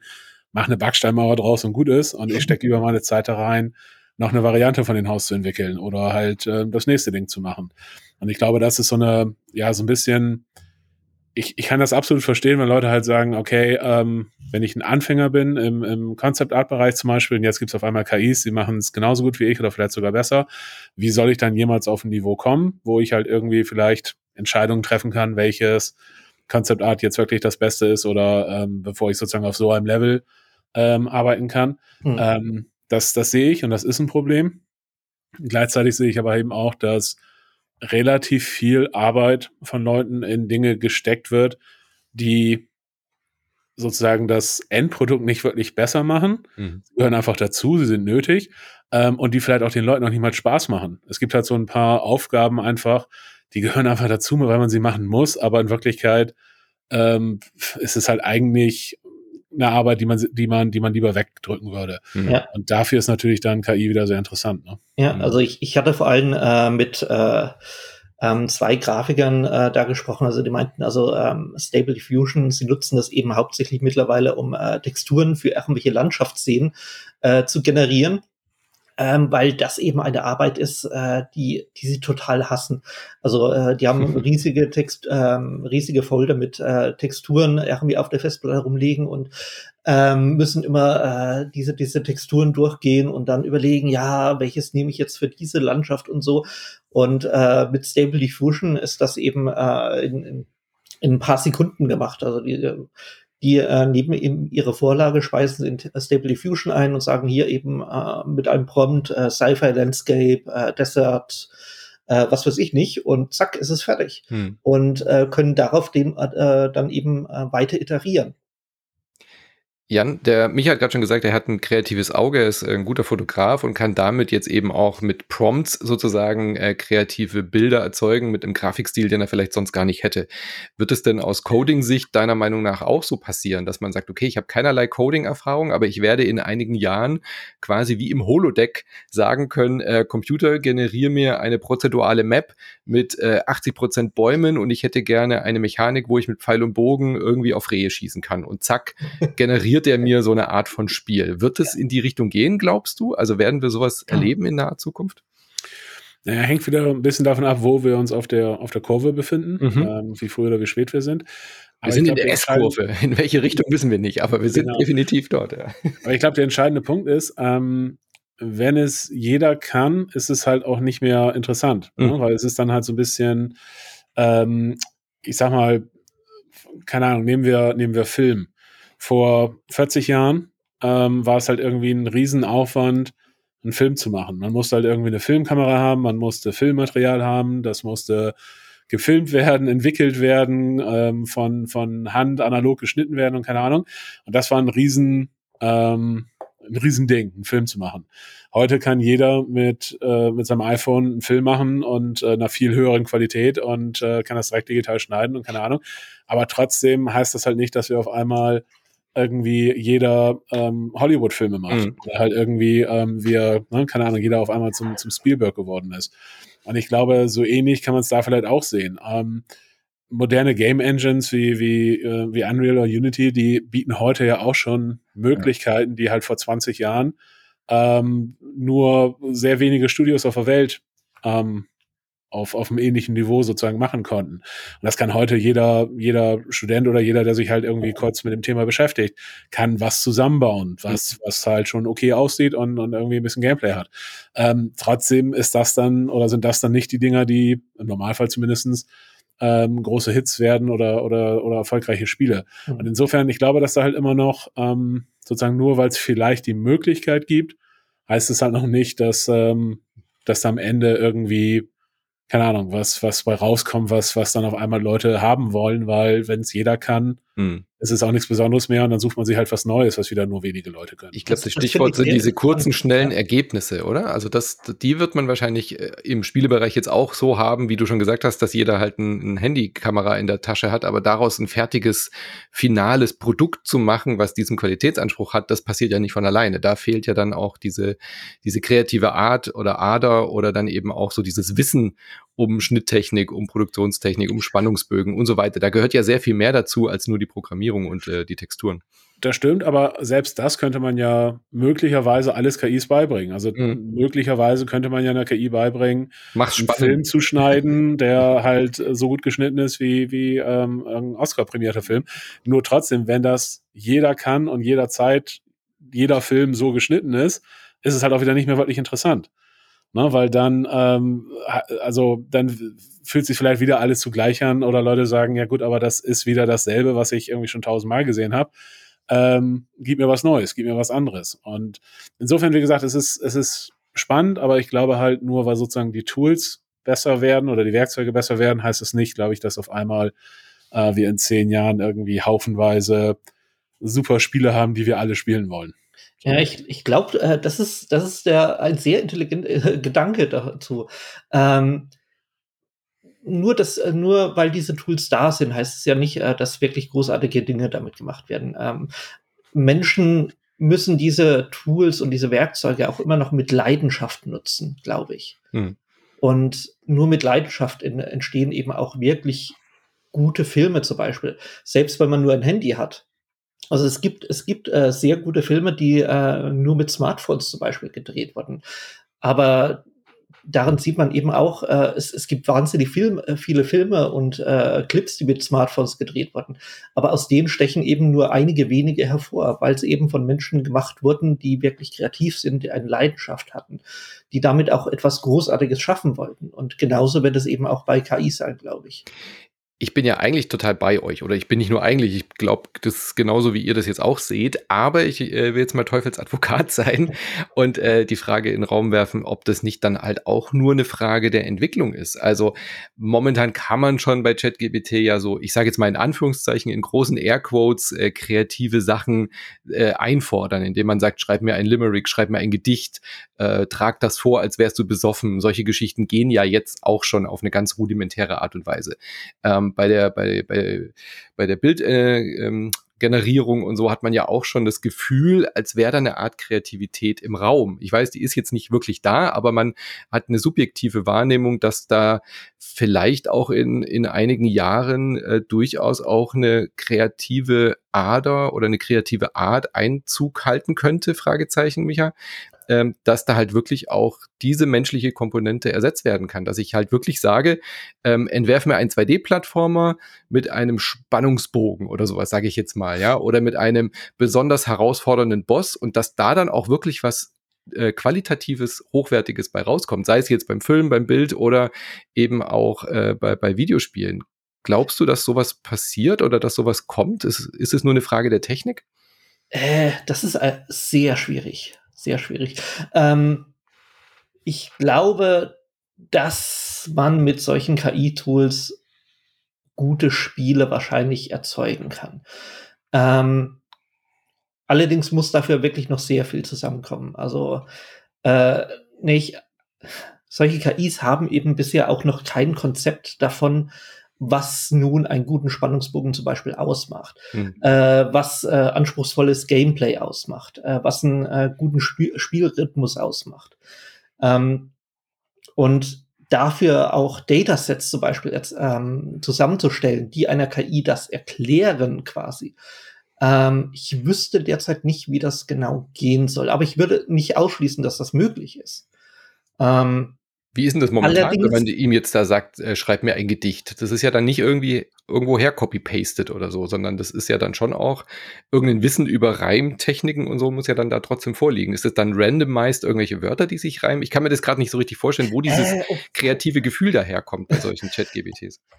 mach eine Backsteinmauer draus und gut ist und ich [laughs] stecke lieber meine Zeit da rein, noch eine Variante von dem Haus zu entwickeln oder halt äh, das nächste Ding zu machen. Und ich glaube, das ist so eine, ja, so ein bisschen, ich, ich kann das absolut verstehen, wenn Leute halt sagen, okay, ähm, wenn ich ein Anfänger bin im, im Concept-Art-Bereich zum Beispiel, und jetzt gibt es auf einmal KIs, die machen es genauso gut wie ich oder vielleicht sogar besser, wie soll ich dann jemals auf ein Niveau kommen, wo ich halt irgendwie vielleicht Entscheidungen treffen kann, welches Concept Art jetzt wirklich das Beste ist oder ähm, bevor ich sozusagen auf so einem Level ähm, arbeiten kann. Mhm. Ähm, das, das sehe ich und das ist ein Problem. Gleichzeitig sehe ich aber eben auch, dass relativ viel Arbeit von Leuten in Dinge gesteckt wird, die sozusagen das Endprodukt nicht wirklich besser machen. Mhm. Sie gehören einfach dazu, sie sind nötig ähm, und die vielleicht auch den Leuten noch nicht mal Spaß machen. Es gibt halt so ein paar Aufgaben einfach, die gehören einfach dazu, weil man sie machen muss, aber in Wirklichkeit ähm, ist es halt eigentlich eine Arbeit, die man, die man, die man lieber wegdrücken würde. Mhm. Ja. Und dafür ist natürlich dann KI wieder sehr interessant. Ne? Ja, mhm. also ich, ich hatte vor allem äh, mit äh, ähm, zwei Grafikern äh, da gesprochen, also die meinten, also ähm, Stable Diffusion, sie nutzen das eben hauptsächlich mittlerweile, um äh, Texturen für irgendwelche Landschaftsszenen äh, zu generieren ähm, weil das eben eine Arbeit ist, äh, die, die sie total hassen. Also äh, die haben [laughs] riesige Text, ähm, riesige Folder mit äh, Texturen irgendwie auf der Festplatte rumliegen und ähm, müssen immer äh, diese, diese Texturen durchgehen und dann überlegen, ja, welches nehme ich jetzt für diese Landschaft und so. Und äh, mit Stable Diffusion ist das eben äh, in, in, in ein paar Sekunden gemacht. Also die, die äh, neben eben ihre Vorlage speisen sie in Stable Diffusion ein und sagen hier eben äh, mit einem Prompt äh, Sci-Fi Landscape, äh, Desert, äh, was weiß ich nicht und zack ist es fertig hm. und äh, können darauf dem äh, dann eben äh, weiter iterieren. Jan, der Micha hat gerade schon gesagt, er hat ein kreatives Auge, er ist ein guter Fotograf und kann damit jetzt eben auch mit Prompts sozusagen äh, kreative Bilder erzeugen mit einem Grafikstil, den er vielleicht sonst gar nicht hätte. Wird es denn aus Coding-Sicht deiner Meinung nach auch so passieren, dass man sagt, okay, ich habe keinerlei Coding-Erfahrung, aber ich werde in einigen Jahren quasi wie im Holodeck sagen können, äh, Computer, generiere mir eine prozedurale Map mit äh, 80 Prozent Bäumen und ich hätte gerne eine Mechanik, wo ich mit Pfeil und Bogen irgendwie auf Rehe schießen kann und zack, generiere [laughs] suggeriert er mir so eine Art von Spiel. Wird es in die Richtung gehen, glaubst du? Also werden wir sowas erleben in naher Zukunft? Naja, hängt wieder ein bisschen davon ab, wo wir uns auf der, auf der Kurve befinden, mhm. ähm, wie früh oder wie spät wir sind. Aber wir sind glaub, in der S-Kurve. In welche Richtung wissen wir nicht, aber wir sind genau. definitiv dort. Ja. Aber ich glaube, der entscheidende Punkt ist, ähm, wenn es jeder kann, ist es halt auch nicht mehr interessant, ne? mhm. ne? weil es ist dann halt so ein bisschen, ähm, ich sag mal, keine Ahnung, nehmen wir, nehmen wir Film vor 40 Jahren ähm, war es halt irgendwie ein Riesenaufwand, einen Film zu machen. Man musste halt irgendwie eine Filmkamera haben, man musste Filmmaterial haben, das musste gefilmt werden, entwickelt werden, ähm, von, von Hand analog geschnitten werden und keine Ahnung. Und das war ein riesen, ähm, ein Riesending, einen Film zu machen. Heute kann jeder mit, äh, mit seinem iPhone einen Film machen und äh, einer viel höheren Qualität und äh, kann das direkt digital schneiden und keine Ahnung. Aber trotzdem heißt das halt nicht, dass wir auf einmal irgendwie jeder ähm, Hollywood-Filme macht. Mhm. Oder halt irgendwie ähm, wir, ne, keine Ahnung, jeder auf einmal zum, zum Spielberg geworden ist. Und ich glaube, so ähnlich kann man es da vielleicht auch sehen. Ähm, moderne Game Engines wie, wie, äh, wie Unreal oder Unity, die bieten heute ja auch schon Möglichkeiten, die halt vor 20 Jahren ähm, nur sehr wenige Studios auf der Welt ähm, auf, auf einem ähnlichen Niveau sozusagen machen konnten. Und das kann heute jeder, jeder Student oder jeder, der sich halt irgendwie kurz mit dem Thema beschäftigt, kann was zusammenbauen, was, was halt schon okay aussieht und, und irgendwie ein bisschen Gameplay hat. Ähm, trotzdem ist das dann oder sind das dann nicht die Dinger, die im Normalfall zumindestens ähm, große Hits werden oder, oder, oder erfolgreiche Spiele. Mhm. Und insofern, ich glaube, dass da halt immer noch ähm, sozusagen nur, weil es vielleicht die Möglichkeit gibt, heißt es halt noch nicht, dass, ähm, dass da am Ende irgendwie keine Ahnung, was, was bei rauskommt, was, was dann auf einmal Leute haben wollen, weil wenn es jeder kann, hm. ist es auch nichts Besonderes mehr und dann sucht man sich halt was Neues, was wieder nur wenige Leute können. Ich glaube, das, das Stichwort sind diese kurzen, schnellen ja. Ergebnisse, oder? Also das, die wird man wahrscheinlich äh, im Spielebereich jetzt auch so haben, wie du schon gesagt hast, dass jeder halt ein, ein Handykamera in der Tasche hat, aber daraus ein fertiges, finales Produkt zu machen, was diesen Qualitätsanspruch hat, das passiert ja nicht von alleine. Da fehlt ja dann auch diese, diese kreative Art oder Ader oder dann eben auch so dieses Wissen um Schnitttechnik, um Produktionstechnik, um Spannungsbögen und so weiter. Da gehört ja sehr viel mehr dazu als nur die Programmierung und äh, die Texturen. Das stimmt, aber selbst das könnte man ja möglicherweise alles KIs beibringen. Also mhm. möglicherweise könnte man ja einer KI beibringen, Mach's einen Film zu schneiden, der halt so gut geschnitten ist wie, wie ähm, ein Oscar-prämierter Film. Nur trotzdem, wenn das jeder kann und jederzeit jeder Film so geschnitten ist, ist es halt auch wieder nicht mehr wirklich interessant. Ne, weil dann, ähm, also dann fühlt sich vielleicht wieder alles zugleich an oder Leute sagen, ja gut, aber das ist wieder dasselbe, was ich irgendwie schon tausendmal gesehen habe. Ähm, gib mir was Neues, gib mir was anderes. Und insofern, wie gesagt, es ist, es ist spannend, aber ich glaube halt nur, weil sozusagen die Tools besser werden oder die Werkzeuge besser werden, heißt es nicht, glaube ich, dass auf einmal äh, wir in zehn Jahren irgendwie haufenweise super Spiele haben, die wir alle spielen wollen. Ja, ich, ich glaube, äh, das ist, das ist der, ein sehr intelligenter äh, Gedanke dazu. Ähm, nur, das, äh, nur weil diese Tools da sind, heißt es ja nicht, äh, dass wirklich großartige Dinge damit gemacht werden. Ähm, Menschen müssen diese Tools und diese Werkzeuge auch immer noch mit Leidenschaft nutzen, glaube ich. Hm. Und nur mit Leidenschaft in, entstehen eben auch wirklich gute Filme zum Beispiel. Selbst wenn man nur ein Handy hat. Also es gibt, es gibt äh, sehr gute Filme, die äh, nur mit Smartphones zum Beispiel gedreht wurden. Aber darin sieht man eben auch, äh, es, es gibt wahnsinnig Film, äh, viele Filme und äh, Clips, die mit Smartphones gedreht wurden. Aber aus denen stechen eben nur einige wenige hervor, weil sie eben von Menschen gemacht wurden, die wirklich kreativ sind, die eine Leidenschaft hatten, die damit auch etwas Großartiges schaffen wollten. Und genauso wird es eben auch bei KI sein, glaube ich ich bin ja eigentlich total bei euch oder ich bin nicht nur eigentlich, ich glaube, das ist genauso wie ihr das jetzt auch seht, aber ich äh, will jetzt mal Teufelsadvokat [laughs] sein und äh, die Frage in den Raum werfen, ob das nicht dann halt auch nur eine Frage der Entwicklung ist. Also momentan kann man schon bei ChatGPT ja so, ich sage jetzt mal in Anführungszeichen in großen Airquotes äh, kreative Sachen äh, einfordern, indem man sagt, schreib mir ein Limerick, schreib mir ein Gedicht, äh, trag das vor, als wärst du besoffen. Solche Geschichten gehen ja jetzt auch schon auf eine ganz rudimentäre Art und Weise. Ähm, bei der, bei, bei, bei der Bild, äh, ähm, und so hat man ja auch schon das Gefühl, als wäre da eine Art Kreativität im Raum. Ich weiß, die ist jetzt nicht wirklich da, aber man hat eine subjektive Wahrnehmung, dass da vielleicht auch in, in einigen Jahren äh, durchaus auch eine kreative Ader oder eine kreative Art Einzug halten könnte, Fragezeichen, Micha ähm, dass da halt wirklich auch diese menschliche Komponente ersetzt werden kann. Dass ich halt wirklich sage, ähm, entwerf mir einen 2D-Plattformer mit einem Spannungsbogen oder sowas, sage ich jetzt mal, ja, oder mit einem besonders herausfordernden Boss und dass da dann auch wirklich was äh, qualitatives, hochwertiges bei rauskommt, sei es jetzt beim Film, beim Bild oder eben auch äh, bei, bei Videospielen. Glaubst du, dass sowas passiert oder dass sowas kommt? Ist, ist es nur eine Frage der Technik? Äh, das ist äh, sehr schwierig sehr schwierig. Ähm, ich glaube, dass man mit solchen KI-Tools gute Spiele wahrscheinlich erzeugen kann. Ähm, allerdings muss dafür wirklich noch sehr viel zusammenkommen. Also äh, nicht, solche KIs haben eben bisher auch noch kein Konzept davon, was nun einen guten Spannungsbogen zum Beispiel ausmacht, mhm. äh, was äh, anspruchsvolles Gameplay ausmacht, äh, was einen äh, guten Spiel Spielrhythmus ausmacht. Ähm, und dafür auch Datasets zum Beispiel jetzt, ähm, zusammenzustellen, die einer KI das erklären quasi. Ähm, ich wüsste derzeit nicht, wie das genau gehen soll, aber ich würde nicht ausschließen, dass das möglich ist. Ähm, Wie ist denn das momentan, wenn man ihm jetzt da sagt, äh, schreib mir ein Gedicht? Das ist ja dann nicht irgendwie irgendwo her copy-pasted oder so, sondern das ist ja dann schon auch irgendein Wissen über Reimtechniken und so muss ja dann da trotzdem vorliegen. Ist das dann randomized irgendwelche Wörter, die sich reimen? Ich kann mir das gerade nicht so richtig vorstellen, wo dieses äh, oh. kreative Gefühl daherkommt bei solchen Chat-GBTs. [laughs]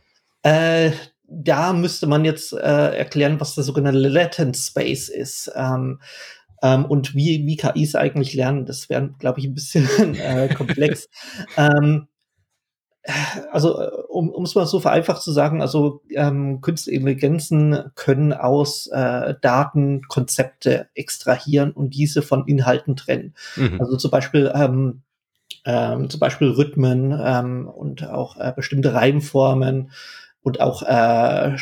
Äh, da müsste man jetzt äh, erklären, was der sogenannte Latent Space ist. Ähm, ähm, und wie, wie KIs eigentlich lernen, das wäre, glaube ich, ein bisschen [laughs] äh, komplex. [laughs] ähm, also, äh, um es mal so vereinfacht zu sagen, also ähm, Künstliche Intelligenzen können aus äh, Daten Konzepte extrahieren und diese von Inhalten trennen. Mhm. Also zum Beispiel ähm, ähm, zum Beispiel Rhythmen ähm, und auch äh, bestimmte Reimformen und auch äh,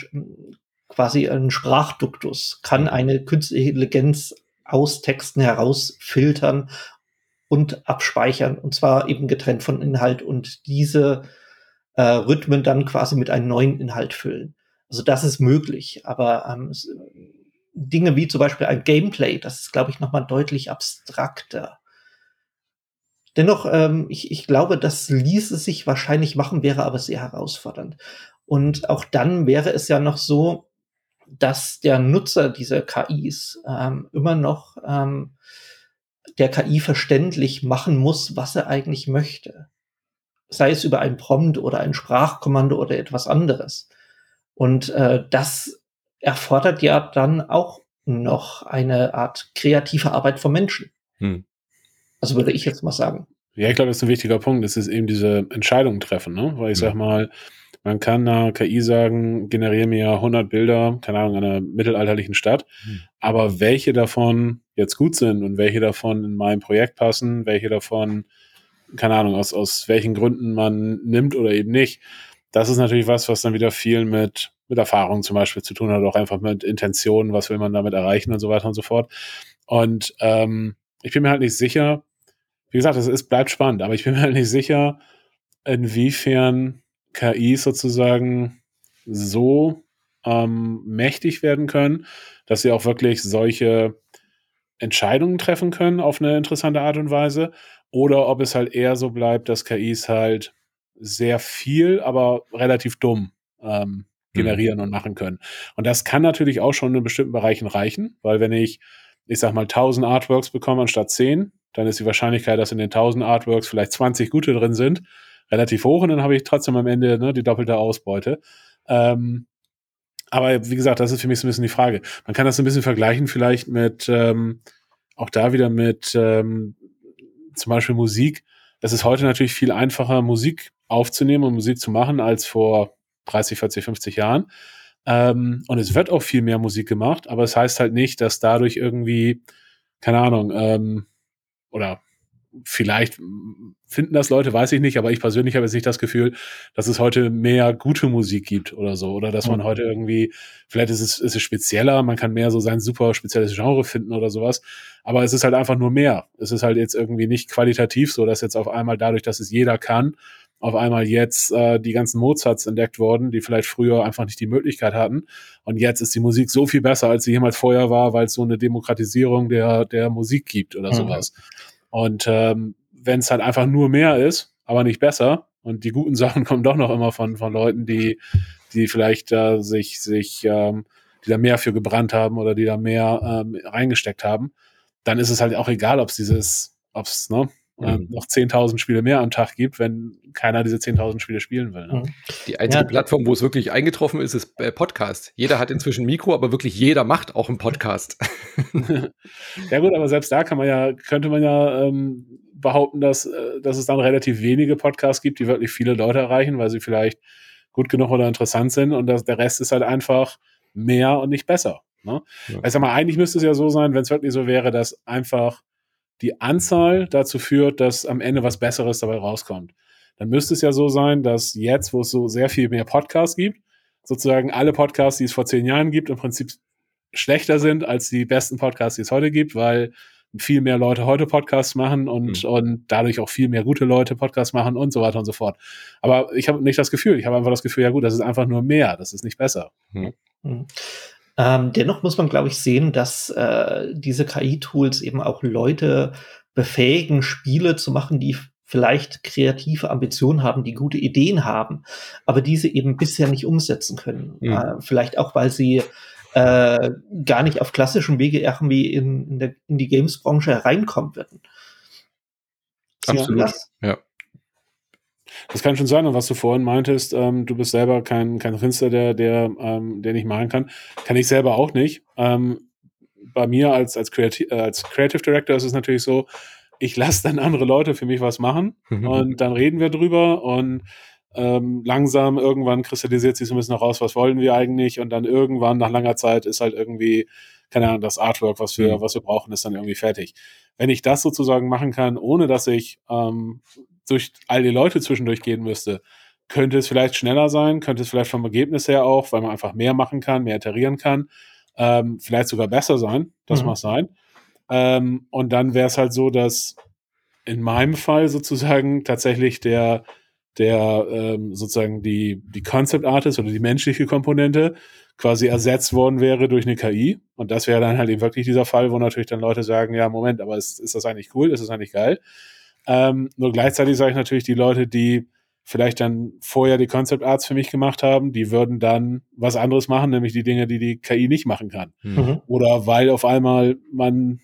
quasi ein Sprachduktus kann eine künstliche Intelligenz aus Texten herausfiltern und abspeichern und zwar eben getrennt von Inhalt und diese äh, Rhythmen dann quasi mit einem neuen Inhalt füllen. Also das ist möglich, aber ähm, Dinge wie zum Beispiel ein Gameplay, das ist, glaube ich, nochmal deutlich abstrakter. Dennoch, ähm, ich, ich glaube, das ließe sich wahrscheinlich machen, wäre aber sehr herausfordernd. Und auch dann wäre es ja noch so, dass der Nutzer dieser KIs ähm, immer noch ähm, der KI verständlich machen muss, was er eigentlich möchte. Sei es über ein Prompt oder ein Sprachkommando oder etwas anderes. Und äh, das erfordert ja dann auch noch eine Art kreative Arbeit vom Menschen. Hm. Also würde ich jetzt mal sagen. Ja, ich glaube, das ist ein wichtiger Punkt. Das ist eben diese Entscheidung treffen, ne? Weil ich hm. sag mal, man kann einer KI sagen, generiere mir 100 Bilder, keine Ahnung, einer mittelalterlichen Stadt. Mhm. Aber welche davon jetzt gut sind und welche davon in mein Projekt passen, welche davon, keine Ahnung, aus, aus welchen Gründen man nimmt oder eben nicht, das ist natürlich was, was dann wieder viel mit, mit Erfahrung zum Beispiel zu tun hat, auch einfach mit Intentionen, was will man damit erreichen und so weiter und so fort. Und ähm, ich bin mir halt nicht sicher, wie gesagt, es ist, bleibt spannend, aber ich bin mir halt nicht sicher, inwiefern KIs sozusagen so ähm, mächtig werden können, dass sie auch wirklich solche Entscheidungen treffen können auf eine interessante Art und Weise. Oder ob es halt eher so bleibt, dass KIs halt sehr viel, aber relativ dumm ähm, generieren mhm. und machen können. Und das kann natürlich auch schon in bestimmten Bereichen reichen, weil wenn ich, ich sag mal, 1000 Artworks bekomme anstatt 10, dann ist die Wahrscheinlichkeit, dass in den 1000 Artworks vielleicht 20 gute drin sind, relativ hoch und dann habe ich trotzdem am Ende ne, die doppelte Ausbeute. Ähm, aber wie gesagt, das ist für mich so ein bisschen die Frage. Man kann das ein bisschen vergleichen vielleicht mit, ähm, auch da wieder mit ähm, zum Beispiel Musik. Es ist heute natürlich viel einfacher, Musik aufzunehmen und Musik zu machen als vor 30, 40, 50 Jahren. Ähm, und es wird auch viel mehr Musik gemacht, aber es heißt halt nicht, dass dadurch irgendwie, keine Ahnung, ähm, oder vielleicht finden das Leute, weiß ich nicht, aber ich persönlich habe jetzt nicht das Gefühl, dass es heute mehr gute Musik gibt oder so. Oder dass man mhm. heute irgendwie, vielleicht ist es, ist es spezieller, man kann mehr so sein super spezielles Genre finden oder sowas. Aber es ist halt einfach nur mehr. Es ist halt jetzt irgendwie nicht qualitativ so, dass jetzt auf einmal dadurch, dass es jeder kann, auf einmal jetzt äh, die ganzen Mozarts entdeckt worden, die vielleicht früher einfach nicht die Möglichkeit hatten. Und jetzt ist die Musik so viel besser, als sie jemals vorher war, weil es so eine Demokratisierung der, der Musik gibt oder mhm. sowas. Und ähm, wenn es halt einfach nur mehr ist, aber nicht besser, und die guten [laughs] Sachen kommen doch noch immer von, von Leuten, die, die vielleicht äh, sich, sich, ähm, die da mehr für gebrannt haben oder die da mehr ähm, reingesteckt haben, dann ist es halt auch egal, ob es dieses, ob es, ne, äh, mhm. noch 10.000 Spiele mehr am Tag gibt, wenn keiner diese 10.000 Spiele spielen will. Ne? Die einzige ja. Plattform, wo es wirklich eingetroffen ist, ist äh, Podcast. Jeder hat inzwischen Mikro, aber wirklich jeder macht auch einen Podcast. [laughs] [laughs] ja gut, aber selbst da kann man ja, könnte man ja ähm, behaupten, dass, äh, dass es dann relativ wenige Podcasts gibt, die wirklich viele Leute erreichen, weil sie vielleicht gut genug oder interessant sind und das, der Rest ist halt einfach mehr und nicht besser. Ne? Ja. Ich sag mal, eigentlich müsste es ja so sein, wenn es wirklich so wäre, dass einfach die Anzahl dazu führt, dass am Ende was Besseres dabei rauskommt. Dann müsste es ja so sein, dass jetzt, wo es so sehr viel mehr Podcasts gibt, sozusagen alle Podcasts, die es vor zehn Jahren gibt, im Prinzip schlechter sind als die besten Podcasts, die es heute gibt, weil viel mehr Leute heute Podcasts machen und, mhm. und dadurch auch viel mehr gute Leute Podcasts machen und so weiter und so fort. Aber ich habe nicht das Gefühl, ich habe einfach das Gefühl, ja gut, das ist einfach nur mehr, das ist nicht besser. Mhm. Mhm. Ähm, dennoch muss man, glaube ich, sehen, dass äh, diese KI-Tools eben auch Leute befähigen, Spiele zu machen, die vielleicht kreative Ambitionen haben, die gute Ideen haben, aber diese eben bisher nicht umsetzen können. Mhm. Äh, vielleicht auch, weil sie äh, gar nicht auf klassischen Wege irgendwie in, in, der, in die Games-Branche hereinkommen würden. Absolut. Das? Ja. Das kann schon sein. Und was du vorhin meintest, ähm, du bist selber kein, kein Künstler, der, der, ähm, der nicht malen kann. Kann ich selber auch nicht. Ähm, bei mir als, als, Creative, äh, als Creative Director ist es natürlich so, ich lasse dann andere Leute für mich was machen mhm. und dann reden wir drüber und ähm, langsam irgendwann kristallisiert sich so ein bisschen heraus, was wollen wir eigentlich und dann irgendwann nach langer Zeit ist halt irgendwie, keine Ahnung, das Artwork, was wir, mhm. was wir brauchen, ist dann irgendwie fertig. Wenn ich das sozusagen machen kann, ohne dass ich ähm, durch all die Leute zwischendurch gehen müsste, könnte es vielleicht schneller sein, könnte es vielleicht vom Ergebnis her auch, weil man einfach mehr machen kann, mehr iterieren kann, ähm, vielleicht sogar besser sein, das mhm. mag sein. Ähm, und dann wäre es halt so, dass in meinem Fall sozusagen tatsächlich der, der ähm, sozusagen die, die Concept Artist oder die menschliche Komponente quasi ersetzt worden wäre durch eine KI. Und das wäre dann halt eben wirklich dieser Fall, wo natürlich dann Leute sagen, ja, Moment, aber ist, ist das eigentlich cool? Ist das eigentlich geil? Ähm, nur gleichzeitig sage ich natürlich, die Leute, die vielleicht dann vorher die Concept Arts für mich gemacht haben, die würden dann was anderes machen, nämlich die Dinge, die die KI nicht machen kann. Mhm. mhm. Oder weil auf einmal man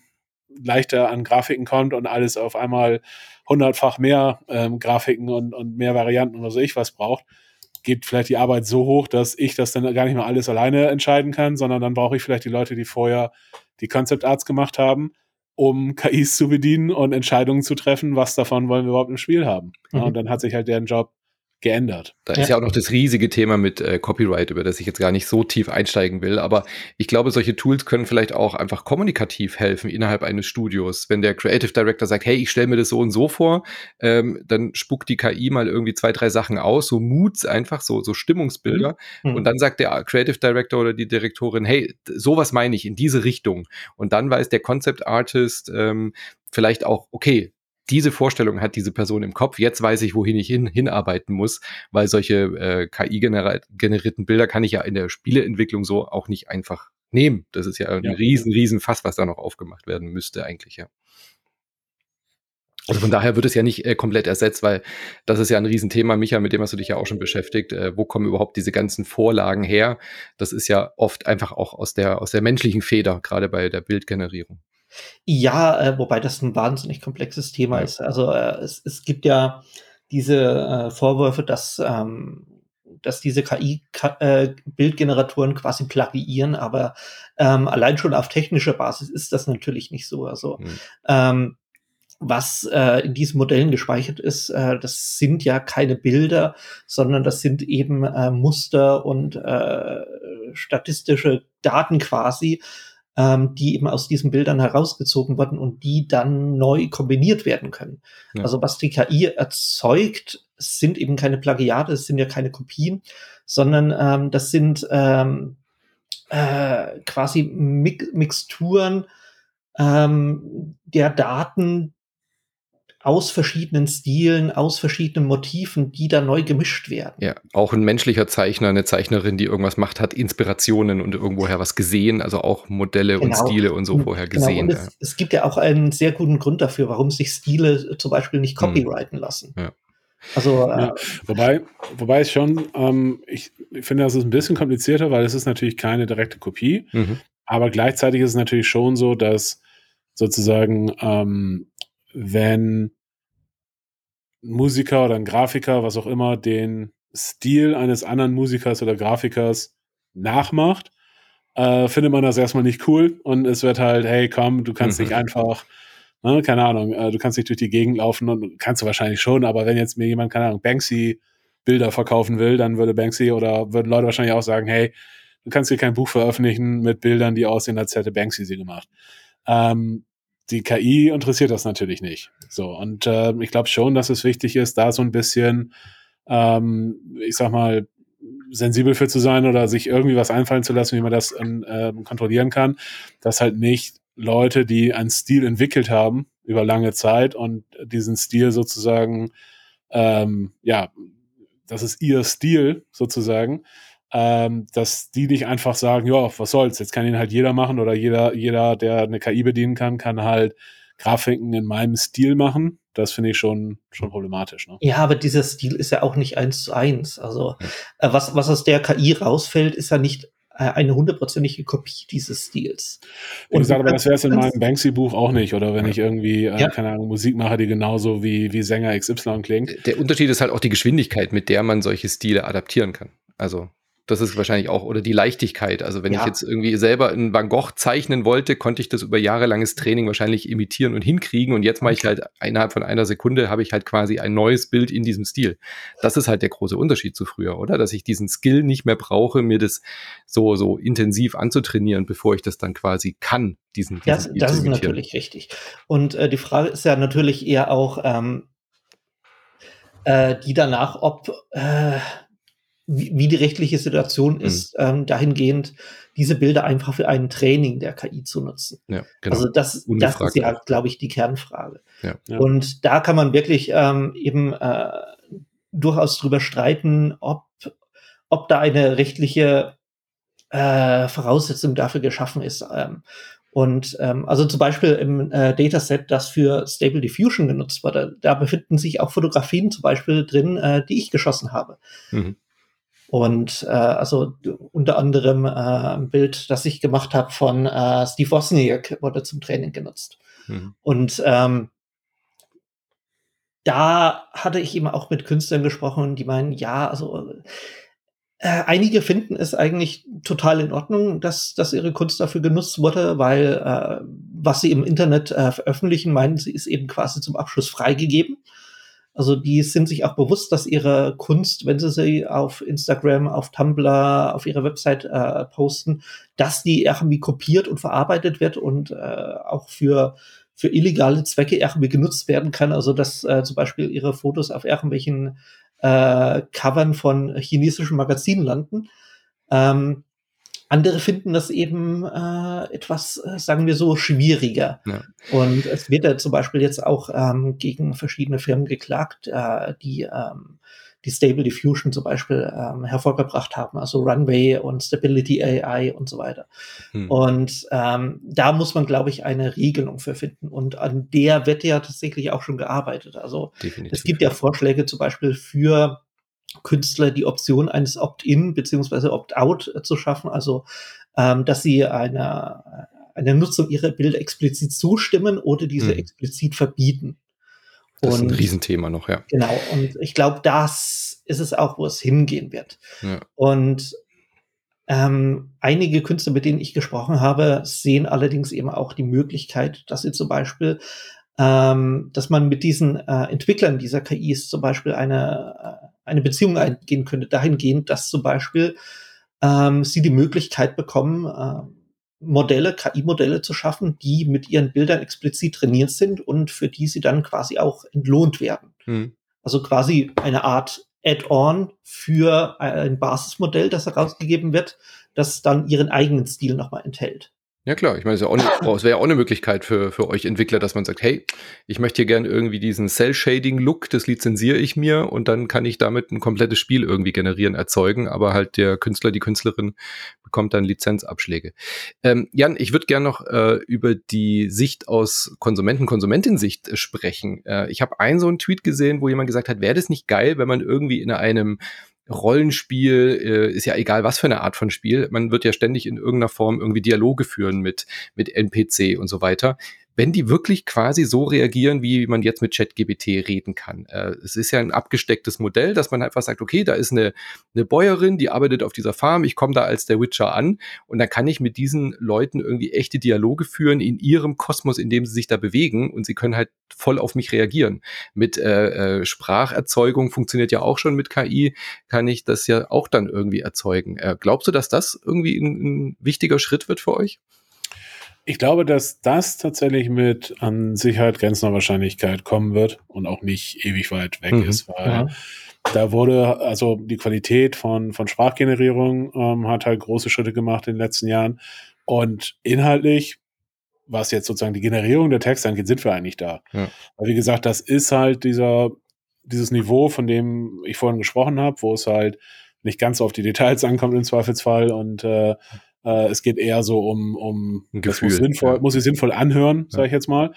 leichter an Grafiken kommt und alles auf einmal hundertfach mehr ähm, Grafiken und, und mehr Varianten oder so ich was braucht, geht vielleicht die Arbeit so hoch, dass ich das dann gar nicht mehr alles alleine entscheiden kann, sondern dann brauche ich vielleicht die Leute, die vorher die Concept Arts gemacht haben, um KIs zu bedienen und Entscheidungen zu treffen, was davon wollen wir überhaupt im Spiel haben. Mhm. Ja, und dann hat sich halt deren Job geändert. Da ja. ist ja auch noch das riesige Thema mit äh, Copyright, über das ich jetzt gar nicht so tief einsteigen will. Aber ich glaube, solche Tools können vielleicht auch einfach kommunikativ helfen innerhalb eines Studios. Wenn der Creative Director sagt, hey, ich stelle mir das so und so vor, ähm, dann spuckt die KI mal irgendwie zwei, drei Sachen aus, so Moods einfach, so, so Stimmungsbilder. Mhm. Und dann sagt der Creative Director oder die Direktorin, hey, sowas meine ich in diese Richtung. Und dann weiß der Concept Artist ähm, vielleicht auch, okay, diese Vorstellung hat diese Person im Kopf. Jetzt weiß ich, wohin ich hin, hinarbeiten muss, weil solche äh, KI-generierten Bilder kann ich ja in der Spieleentwicklung so auch nicht einfach nehmen. Das ist ja ein ja. riesen, riesen Fass, was da noch aufgemacht werden müsste eigentlich, ja. Also von daher wird es ja nicht äh, komplett ersetzt, weil das ist ja ein Riesenthema, Micha, mit dem hast du dich ja auch schon beschäftigt. Äh, wo kommen überhaupt diese ganzen Vorlagen her? Das ist ja oft einfach auch aus der, aus der menschlichen Feder, gerade bei der Bildgenerierung. Ja, äh, wobei das ein wahnsinnig komplexes Thema ja. ist. Also äh, es, es gibt ja diese äh, Vorwürfe, dass, ähm, dass diese KI-Bildgeneratoren äh, quasi plagiieren, aber ähm, allein schon auf technischer Basis ist das natürlich nicht so. Also mhm. ähm, was äh, in diesen Modellen gespeichert ist, äh, das sind ja keine Bilder, sondern das sind eben äh, Muster und äh, statistische Daten quasi, ähm, die eben aus diesen Bildern herausgezogen wurden und die dann neu kombiniert werden können. Ja. Also was die KI erzeugt, sind eben keine Plagiate, es sind ja keine Kopien, sondern ähm, das sind ähm, äh, quasi Mi Mixturen ähm, der Daten, aus verschiedenen Stilen, aus verschiedenen Motiven, die da neu gemischt werden. Ja, auch ein menschlicher Zeichner, eine Zeichnerin, die irgendwas macht, hat Inspirationen und irgendwoher was gesehen, also auch Modelle genau. und Stile und so vorher genau. gesehen. Und es, ja. es, gibt ja auch einen sehr guten Grund dafür, warum sich Stile zum Beispiel nicht hm. copyrighten hm. lassen. Ja. Also, äh, ja, wobei, wobei es schon, ähm, ich, ich finde, das ist ein bisschen komplizierter, weil es ist natürlich keine direkte Kopie, mhm. aber gleichzeitig ist es natürlich schon so, dass sozusagen ähm, wenn ein Musiker oder ein Grafiker, was auch immer, den Stil eines anderen Musikers oder Grafikers nachmacht, äh, findet man das erstmal nicht cool und es wird halt, hey, komm, du kannst mhm. nicht einfach, ne, keine Ahnung, äh, du kannst nicht durch die Gegend laufen und kannst du wahrscheinlich schon, aber wenn jetzt mir jemand, keine Ahnung, Banksy Bilder verkaufen will, dann würde Banksy oder würden Leute wahrscheinlich auch sagen, hey, du kannst hier kein Buch veröffentlichen mit Bildern, die aussehen, als hätte Banksy sie gemacht. Ähm, die KI interessiert das natürlich nicht. So, und äh, ich glaube schon, dass es wichtig ist, da so ein bisschen, ähm, ich sag mal, sensibel für zu sein oder sich irgendwie was einfallen zu lassen, wie man das äh, kontrollieren kann, dass halt nicht Leute, die einen Stil entwickelt haben über lange Zeit und diesen Stil sozusagen, ähm, ja, das ist ihr Stil sozusagen, ähm, dass die nicht einfach sagen, ja, was soll's, jetzt kann ihn halt jeder machen oder jeder, jeder, der eine KI bedienen kann, kann halt Grafiken in meinem Stil machen das finde ich schon, schon problematisch. Ne? Ja, aber dieser Stil ist ja auch nicht eins zu eins. Also äh, was, was aus der KI rausfällt, ist ja nicht äh, eine hundertprozentige Kopie dieses Stils. Wie gesagt, aber das wäre es in meinem Banksy-Buch auch nicht, oder wenn ich irgendwie, äh, ja. keine Ahnung, Musik mache, die genauso wie, wie Sänger XY klingt. Der Unterschied ist halt auch die Geschwindigkeit, mit der man solche Stile adaptieren kann. Also das ist wahrscheinlich auch, oder die Leichtigkeit. Also wenn ja. ich jetzt irgendwie selber einen Van Gogh zeichnen wollte, konnte ich das über jahrelanges Training wahrscheinlich imitieren und hinkriegen. Und jetzt mache ich halt innerhalb von einer Sekunde habe ich halt quasi ein neues Bild in diesem Stil. Das ist halt der große Unterschied zu früher, oder? Dass ich diesen Skill nicht mehr brauche, mir das so, so intensiv anzutrainieren, bevor ich das dann quasi kann, diesen, diesen Das, Stil das ist natürlich richtig. Und äh, die Frage ist ja natürlich eher auch, ähm, äh, die danach, ob äh, wie, wie die rechtliche Situation mhm. ist, ähm, dahingehend diese Bilder einfach für ein Training der KI zu nutzen. Ja, genau. Also das, das ist ja, glaube ich, die Kernfrage. Ja, ja. Und da kann man wirklich ähm, eben äh, durchaus drüber streiten, ob, ob da eine rechtliche äh, Voraussetzung dafür geschaffen ist. Ähm, und ähm, also zum Beispiel im äh, Dataset, das für Stable Diffusion genutzt wurde, da befinden sich auch Fotografien zum Beispiel drin, äh, die ich geschossen habe. Mhm. Und äh, also unter anderem äh, ein Bild, das ich gemacht habe von äh, Steve Wozniak, wurde zum Training genutzt. Mhm. Und ähm, da hatte ich eben auch mit Künstlern gesprochen, die meinen, ja, also äh, einige finden es eigentlich total in Ordnung, dass, dass ihre Kunst dafür genutzt wurde, weil äh, was sie im Internet äh, veröffentlichen, meinen sie, ist eben quasi zum Abschluss freigegeben. Also die sind sich auch bewusst, dass ihre Kunst, wenn sie sie auf Instagram, auf Tumblr, auf ihrer Website äh, posten, dass die irgendwie kopiert und verarbeitet wird und äh, auch für für illegale Zwecke irgendwie genutzt werden kann. Also dass äh, zum Beispiel ihre Fotos auf irgendwelchen äh, Covern von chinesischen Magazinen landen. Ähm, andere finden das eben äh, etwas, äh, sagen wir so, schwieriger. Ja. Und es wird ja zum Beispiel jetzt auch ähm, gegen verschiedene Firmen geklagt, äh, die ähm, die Stable Diffusion zum Beispiel ähm, hervorgebracht haben, also Runway und Stability AI und so weiter. Hm. Und ähm, da muss man, glaube ich, eine Regelung für finden. Und an der wird ja tatsächlich auch schon gearbeitet. Also Definitiv. es gibt ja Vorschläge zum Beispiel für Künstler die Option eines Opt-in beziehungsweise Opt-out äh, zu schaffen, also ähm, dass sie einer eine Nutzung ihrer Bilder explizit zustimmen oder diese hm. explizit verbieten. Das und, ist ein Riesenthema noch, ja. Genau, und ich glaube, das ist es auch, wo es hingehen wird. Ja. Und ähm, einige Künstler, mit denen ich gesprochen habe, sehen allerdings eben auch die Möglichkeit, dass sie zum Beispiel, ähm, dass man mit diesen äh, Entwicklern dieser KIs zum Beispiel eine äh, eine Beziehung eingehen könnte, dahingehend, dass zum Beispiel ähm, sie die Möglichkeit bekommen, äh, Modelle, KI-Modelle zu schaffen, die mit ihren Bildern explizit trainiert sind und für die sie dann quasi auch entlohnt werden. Hm. Also quasi eine Art Add-on für ein Basismodell, das herausgegeben wird, das dann ihren eigenen Stil nochmal enthält. Ja klar, ich meine, es, ja [coughs] wäre ja auch eine Möglichkeit für, für euch Entwickler, dass man sagt, hey, ich möchte hier gerne irgendwie diesen Cell-Shading-Look, das lizenziere ich mir und dann kann ich damit ein komplettes Spiel irgendwie generieren, erzeugen, aber halt der Künstler, die Künstlerin bekommt dann Lizenzabschläge. Ähm, Jan, ich würde gerne noch äh, über die Sicht aus Konsumenten, Konsumentensicht äh, sprechen. Äh, ich habe einen so einen Tweet gesehen, wo jemand gesagt hat, wäre das nicht geil, wenn man irgendwie in einem Rollenspiel, äh, ist ja egal was für eine Art von Spiel, man wird ja ständig in irgendeiner Form irgendwie Dialoge führen mit, mit NPC und so weiter wenn die wirklich quasi so reagieren, wie man jetzt mit ChatGBT reden kann. Äh, es ist ja ein abgestecktes Modell, dass man einfach sagt, okay, da ist eine, eine Bäuerin, die arbeitet auf dieser Farm, ich komme da als der Witcher an und dann kann ich mit diesen Leuten irgendwie echte Dialoge führen in ihrem Kosmos, in dem sie sich da bewegen und sie können halt voll auf mich reagieren. Mit äh, äh, Spracherzeugung funktioniert ja auch schon mit KI, kann ich das ja auch dann irgendwie erzeugen. Äh, glaubst du, dass das irgendwie ein, ein wichtiger Schritt wird für euch? Ich glaube, dass das tatsächlich mit an Sicherheit grenzender Wahrscheinlichkeit kommen wird und auch nicht ewig weit weg mhm. ist, weil ja. da wurde, also die Qualität von, von Sprachgenerierung ähm, hat halt große Schritte gemacht in den letzten Jahren. Und inhaltlich, was jetzt sozusagen die Generierung der Texte angeht, sind wir eigentlich da. Ja. Weil wie gesagt, das ist halt dieser, dieses Niveau, von dem ich vorhin gesprochen habe, wo es halt nicht ganz auf die Details ankommt im Zweifelsfall und äh, äh, es geht eher so um, um Gefühl, muss, sinnvoll, ja. muss ich sinnvoll anhören, sage ich jetzt mal.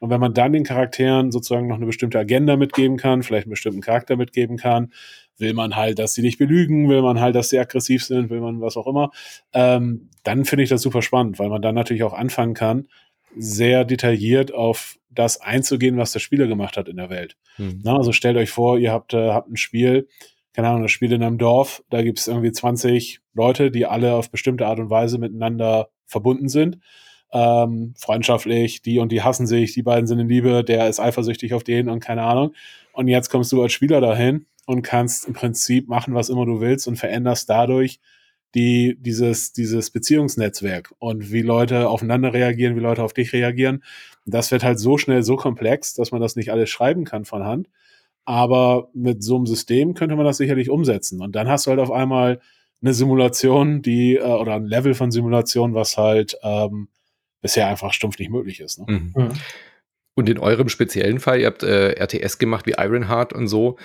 Und wenn man dann den Charakteren sozusagen noch eine bestimmte Agenda mitgeben kann, vielleicht einen bestimmten Charakter mitgeben kann, will man halt, dass sie nicht belügen, will man halt, dass sie aggressiv sind, will man was auch immer, ähm, dann finde ich das super spannend, weil man dann natürlich auch anfangen kann, sehr detailliert auf das einzugehen, was der Spieler gemacht hat in der Welt. Mhm. Na, also stellt euch vor, ihr habt, äh, habt ein Spiel, keine Ahnung, das Spiel in einem Dorf, da gibt es irgendwie 20 Leute, die alle auf bestimmte Art und Weise miteinander verbunden sind. Ähm, freundschaftlich, die und die hassen sich, die beiden sind in Liebe, der ist eifersüchtig auf den und keine Ahnung. Und jetzt kommst du als Spieler dahin und kannst im Prinzip machen, was immer du willst und veränderst dadurch die, dieses, dieses Beziehungsnetzwerk und wie Leute aufeinander reagieren, wie Leute auf dich reagieren. Das wird halt so schnell so komplex, dass man das nicht alles schreiben kann von Hand. Aber mit so einem System könnte man das sicherlich umsetzen. Und dann hast du halt auf einmal eine Simulation, die, äh, oder ein Level von Simulation, was halt ähm, bisher einfach stumpf nicht möglich ist. Ne? Mhm. mhm. Und in eurem speziellen Fall, ihr habt äh, RTS gemacht wie Ironheart und so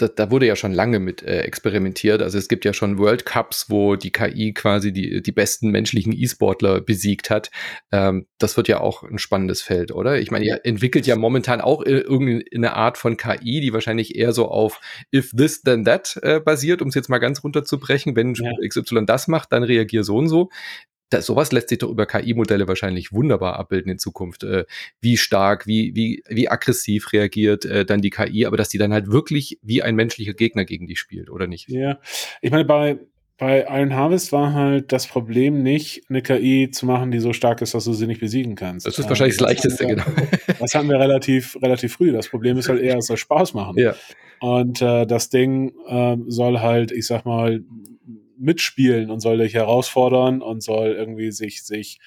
da, da wurde ja schon lange mit äh, experimentiert. Also es gibt ja schon World Cups, wo die KI quasi die, die besten menschlichen E-Sportler besiegt hat. Ähm, das wird ja auch ein spannendes Feld, oder? Ich meine, ihr entwickelt ja momentan auch irgendeine Art von KI, die wahrscheinlich eher so auf if this then that äh, basiert, um es jetzt mal ganz runterzubrechen. Wenn ja. XY das macht, dann reagier so und so das, sowas lässt sich doch über KI-Modelle wahrscheinlich wunderbar abbilden in Zukunft. Äh, wie stark, wie, wie, wie aggressiv reagiert äh, dann die KI, aber dass die dann halt wirklich wie ein menschlicher Gegner gegen die spielt, oder nicht? Ja, ich meine, bei, bei Iron Harvest war halt das Problem nicht, eine KI zu machen, die so stark ist, dass du sie nicht besiegen kannst. Das ist wahrscheinlich ähm, das, Leichteste, wir, genau. [laughs] Das haben wir relativ, relativ früh. Das Problem ist halt eher, es soll Spaß machen. Ja. Und äh, das Ding äh, soll halt, ich sag mal, mitspielen und soll dich herausfordern und soll irgendwie sich, sich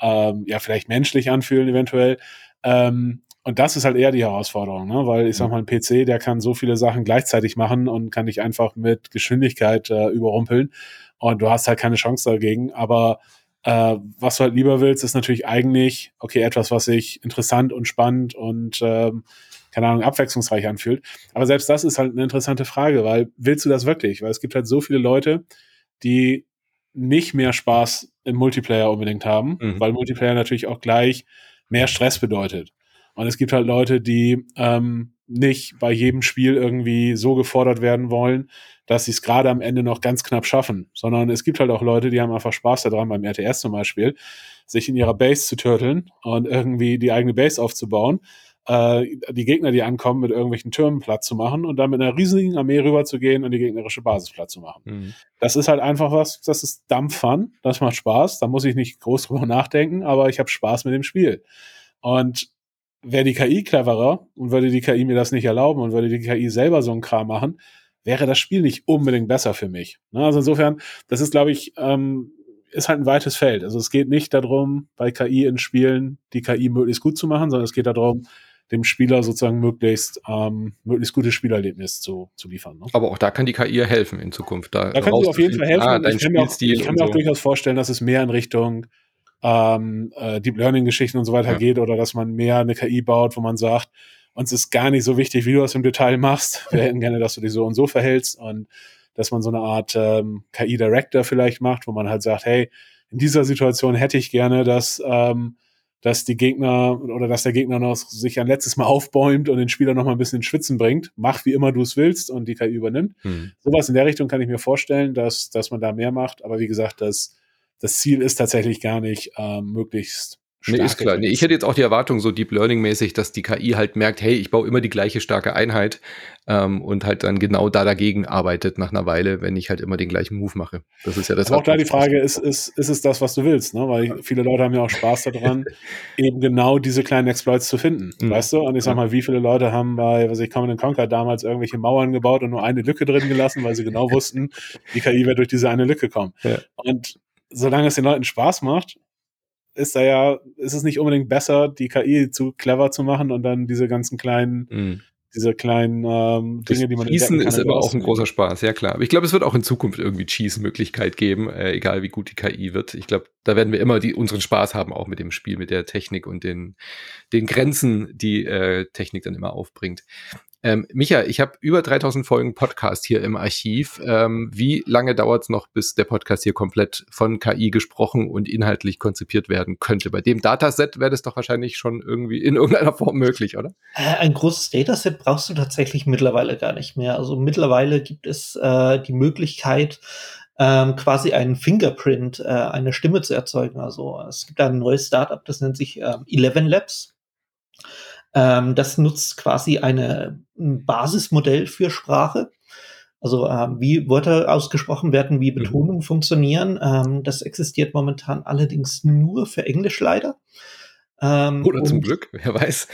ähm, ja, vielleicht menschlich anfühlen, eventuell. Ähm, und das ist halt eher die Herausforderung, ne? weil ich sag mhm. mal, ein PC, der kann so viele Sachen gleichzeitig machen und kann dich einfach mit Geschwindigkeit äh, überrumpeln. Und du hast halt keine Chance dagegen. Aber äh, was du halt lieber willst, ist natürlich eigentlich, okay, etwas, was sich interessant und spannend und ähm, keine Ahnung, abwechslungsreich anfühlt. Aber selbst das ist halt eine interessante Frage, weil willst du das wirklich? Weil es gibt halt so viele Leute, die nicht mehr Spaß im Multiplayer unbedingt haben, mhm. weil Multiplayer natürlich auch gleich mehr Stress bedeutet. Und es gibt halt Leute, die ähm, nicht bei jedem Spiel irgendwie so gefordert werden wollen, dass sie es gerade am Ende noch ganz knapp schaffen, sondern es gibt halt auch Leute, die haben einfach Spaß daran, beim RTS zum Beispiel, sich in ihrer Base zu turteln und irgendwie die eigene Base aufzubauen äh, die Gegner, die ankommen, mit irgendwelchen Türmen platt zu machen und dann mit einer riesigen Armee rüber zu gehen und die gegnerische Basis platt zu machen. Mhm. Das ist halt einfach was, das ist dumb fun, das macht Spaß, da muss ich nicht groß drüber nachdenken, aber ich habe Spaß mit dem Spiel. Und wäre die KI cleverer und würde die KI mir das nicht erlauben und würde die KI selber so einen Kram machen, wäre das Spiel nicht unbedingt besser für mich. Ne, also insofern, das ist, glaube ich, ähm, ist halt ein weites Feld. Also es geht nicht darum, bei KI in Spielen die KI möglichst gut zu machen, sondern es geht darum, dem Spieler sozusagen möglichst, ähm, möglichst gutes Spielerlebnis zu, zu liefern. Ne? Aber auch da kann die KI ja helfen in Zukunft. Da, da kann sie auf jeden Fall helfen. Ah, ich kann mir auch, ich kann mir auch so. durchaus vorstellen, dass es mehr in Richtung ähm, äh, Deep Learning Geschichten und so weiter ja. geht oder dass man mehr eine KI baut, wo man sagt, uns ist gar nicht so wichtig, wie du das im Detail machst. Wir hätten gerne, dass du dich so und so verhältst und dass man so eine Art ähm, KI-Director vielleicht macht, wo man halt sagt, hey, in dieser Situation hätte ich gerne, dass ähm, dass die Gegner oder dass der Gegner noch sich ein letztes Mal aufbäumt und den Spieler noch mal ein bisschen in Schwitzen bringt. Mach wie immer du es willst und die KI übernimmt. Mhm. Sowas in der Richtung kann ich mir vorstellen, dass, dass man da mehr macht. Aber wie gesagt, das, das Ziel ist tatsächlich gar nicht ähm, möglichst Nee, ist klar. Nee, ich hätte jetzt auch die Erwartung, so Deep Learning-mäßig, dass die KI halt merkt, hey, ich baue immer die gleiche starke Einheit ähm, und halt dann genau da dagegen arbeitet nach einer Weile, wenn ich halt immer den gleichen Move mache. Das ist ja das. Aber auch da die Frage, ist, ist, ist es das, was du willst? Ne? Weil viele Leute haben ja auch Spaß daran, [laughs] eben genau diese kleinen Exploits zu finden. Mhm. Weißt du? Und ich sag mal, wie viele Leute haben bei, was ich Command Conquer damals irgendwelche Mauern gebaut und nur eine Lücke drin gelassen, weil sie genau [laughs] wussten, die KI wird durch diese eine Lücke kommen. Ja. Und solange es den Leuten Spaß macht, ist da ja, ist es nicht unbedingt besser, die KI zu clever zu machen und dann diese ganzen kleinen, mm. diese kleinen ähm, Dinge, die man Schießen ist immer auch ein großer Spaß, ja klar. Aber ich glaube, es wird auch in Zukunft irgendwie Cheese-Möglichkeit geben, äh, egal wie gut die KI wird. Ich glaube, da werden wir immer die, unseren Spaß haben, auch mit dem Spiel, mit der Technik und den, den Grenzen, die äh, Technik dann immer aufbringt. Ähm, Micha, ich habe über 3000 Folgen Podcast hier im Archiv. Ähm, wie lange dauert es noch, bis der Podcast hier komplett von KI gesprochen und inhaltlich konzipiert werden könnte? Bei dem Dataset wäre das doch wahrscheinlich schon irgendwie in irgendeiner Form möglich, oder? Äh, ein großes Dataset brauchst du tatsächlich mittlerweile gar nicht mehr. Also mittlerweile gibt es äh, die Möglichkeit, ähm, quasi einen Fingerprint, äh, eine Stimme zu erzeugen. Also es gibt ein neues Startup, das nennt sich ähm, Eleven Labs. Ähm, das nutzt quasi eine, ein Basismodell für Sprache. Also ähm, wie Wörter ausgesprochen werden, wie mhm. Betonungen mhm. funktionieren. Ähm, das existiert momentan allerdings nur für Englisch leider. Ähm, Oder zum Glück, wer weiß.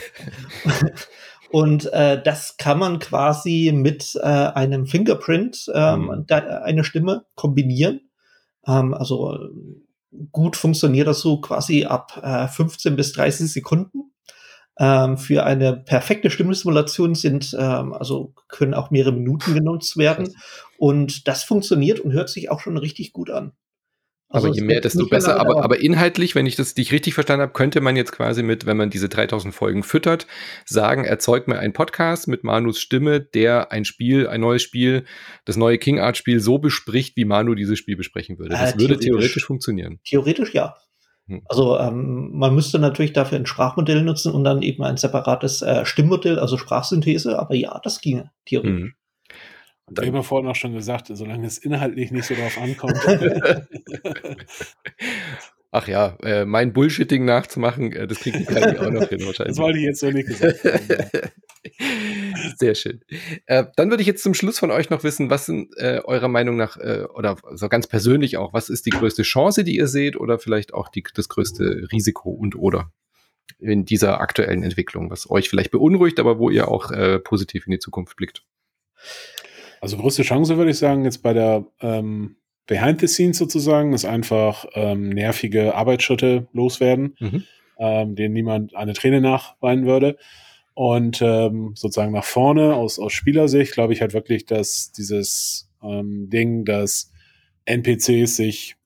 [laughs] Und äh, das kann man quasi mit äh, einem Fingerprint ähm, mhm. eine Stimme kombinieren. Ähm, also gut funktioniert das so quasi ab äh, 15 bis 30 Sekunden. Ähm, für eine perfekte Stimmsimulation sind, ähm, also können auch mehrere Minuten genutzt werden. Und das funktioniert und hört sich auch schon richtig gut an. Also aber je mehr, desto besser. Aber, aber inhaltlich, wenn ich das dich richtig verstanden habe, könnte man jetzt quasi mit, wenn man diese 3000 Folgen füttert, sagen, erzeugt mir einen Podcast mit Manus Stimme, der ein Spiel, ein neues Spiel, das neue King Art Spiel so bespricht, wie Manu dieses Spiel besprechen würde. Das äh, würde theoretisch, theoretisch funktionieren. Theoretisch ja. Hm. Also ähm, man müsste natürlich dafür ein Sprachmodell nutzen und dann eben ein separates äh, Stimmmodell, also Sprachsynthese. Aber ja, das ginge theoretisch. Hm. Und wir haben ja vorhin auch schon gesagt, solange es inhaltlich nicht so drauf ankommt. [laughs] Ach ja, äh, mein Bullshitting nachzumachen, äh, das kriegt die KI auch noch hin wahrscheinlich. Das wollte ich jetzt so nicht gesagt haben. [laughs] Sehr schön. Äh, dann würde ich jetzt zum Schluss von euch noch wissen, was sind äh, eurer Meinung nach, äh, oder so ganz persönlich auch, was ist die größte Chance, die ihr seht, oder vielleicht auch die, das größte Risiko und oder in dieser aktuellen Entwicklung, was euch vielleicht beunruhigt, aber wo ihr auch äh, positiv in die Zukunft blickt? Also größte Chance würde ich sagen, jetzt bei der ähm, Behind the Scenes sozusagen, ist einfach ähm, nervige Arbeitsschritte loswerden, mhm. ähm, denen niemand eine Träne nachweinen würde. Und ähm, sozusagen nach vorne aus, aus Spielersicht glaube ich halt wirklich, dass dieses ähm, Ding, dass NPCs sich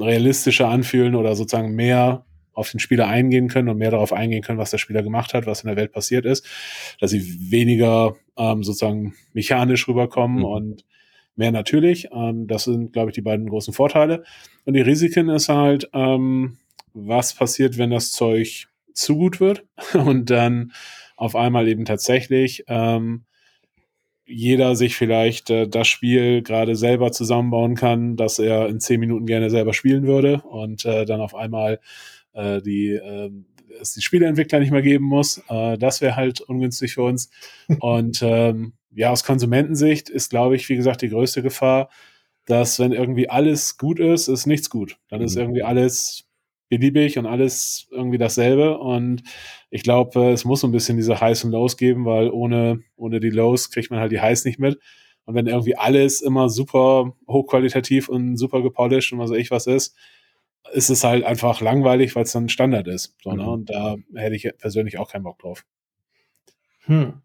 realistischer anfühlen oder sozusagen mehr auf den Spieler eingehen können und mehr darauf eingehen können, was der Spieler gemacht hat, was in der Welt passiert ist, dass sie weniger ähm, sozusagen mechanisch rüberkommen mhm. und mehr natürlich. Ähm, das sind, glaube ich, die beiden großen Vorteile. Und die Risiken ist halt, ähm, was passiert, wenn das Zeug zu gut wird [laughs] und dann auf einmal eben tatsächlich ähm, jeder sich vielleicht äh, das Spiel gerade selber zusammenbauen kann, dass er in zehn Minuten gerne selber spielen würde und äh, dann auf einmal äh, die, äh, es die Spieleentwickler nicht mehr geben muss. Äh, das wäre halt ungünstig für uns. [laughs] Und ähm, ja, aus Konsumentensicht ist, glaube ich, wie gesagt, die größte Gefahr, dass wenn irgendwie alles gut ist, ist nichts gut. Dann mhm. ist irgendwie alles beliebig und alles irgendwie dasselbe. Und ich glaube, es muss so ein bisschen diese Highs und Lows geben, weil ohne, ohne die Lows kriegt man halt die Highs nicht mit. Und wenn irgendwie alles immer super hochqualitativ und super gepolished und was weiß ich was ist, ist es halt einfach langweilig, weil es dann Standard ist. So, ne? Mhm. Und da hätte ich persönlich auch keinen Bock drauf. Hm.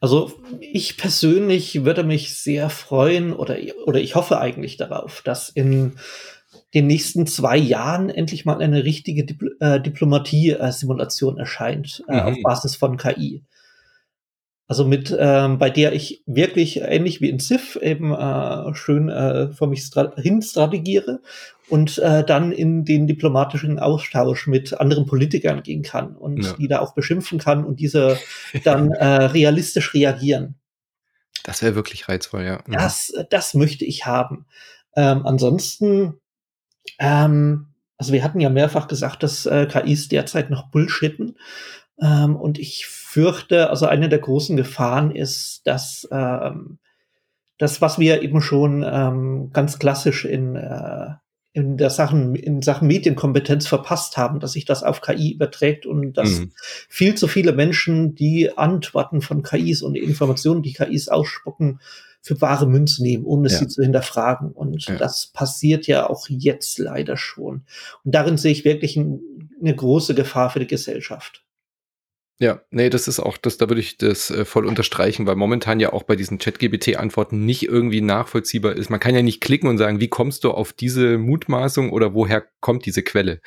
Also ich persönlich würde mich sehr freuen oder, oder ich hoffe eigentlich darauf, dass in den nächsten zwei Jahren endlich mal eine richtige Dipl äh, Diplomatie-Simulation erscheint äh, mhm. auf Basis von KI. Also mit, ähm, bei der ich wirklich ähnlich wie in Civ eben äh, schön äh, vor mich stra hin strategiere und äh, dann in den diplomatischen Austausch mit anderen Politikern gehen kann und ja. die da auch beschimpfen kann und diese [laughs] dann äh, realistisch reagieren. Das wäre wirklich reizvoll, ja. Mhm. Das, das möchte ich haben. Ähm, ansonsten, ähm, also wir hatten ja mehrfach gesagt, dass äh, KIs derzeit noch bullshitten. Ähm, und ich fürchte, also eine der großen Gefahren ist, dass ähm, das, was wir eben schon ähm, ganz klassisch in, äh, in der Sachen, in Sachen Medienkompetenz verpasst haben, dass sich das auf KI überträgt und dass mhm. viel zu viele Menschen die Antworten von KIs und die Informationen, die KIs ausspucken, für wahre Münze nehmen, ohne ja. sie zu hinterfragen. Und ja. das passiert ja auch jetzt leider schon. Und darin sehe ich wirklich ein, eine große Gefahr für die Gesellschaft. Ja, nee, das ist auch, das, da würde ich das äh, voll unterstreichen, weil momentan ja auch bei diesen Chat-GBT-Antworten nicht irgendwie nachvollziehbar ist. Man kann ja nicht klicken und sagen, wie kommst du auf diese Mutmaßung oder woher kommt diese Quelle?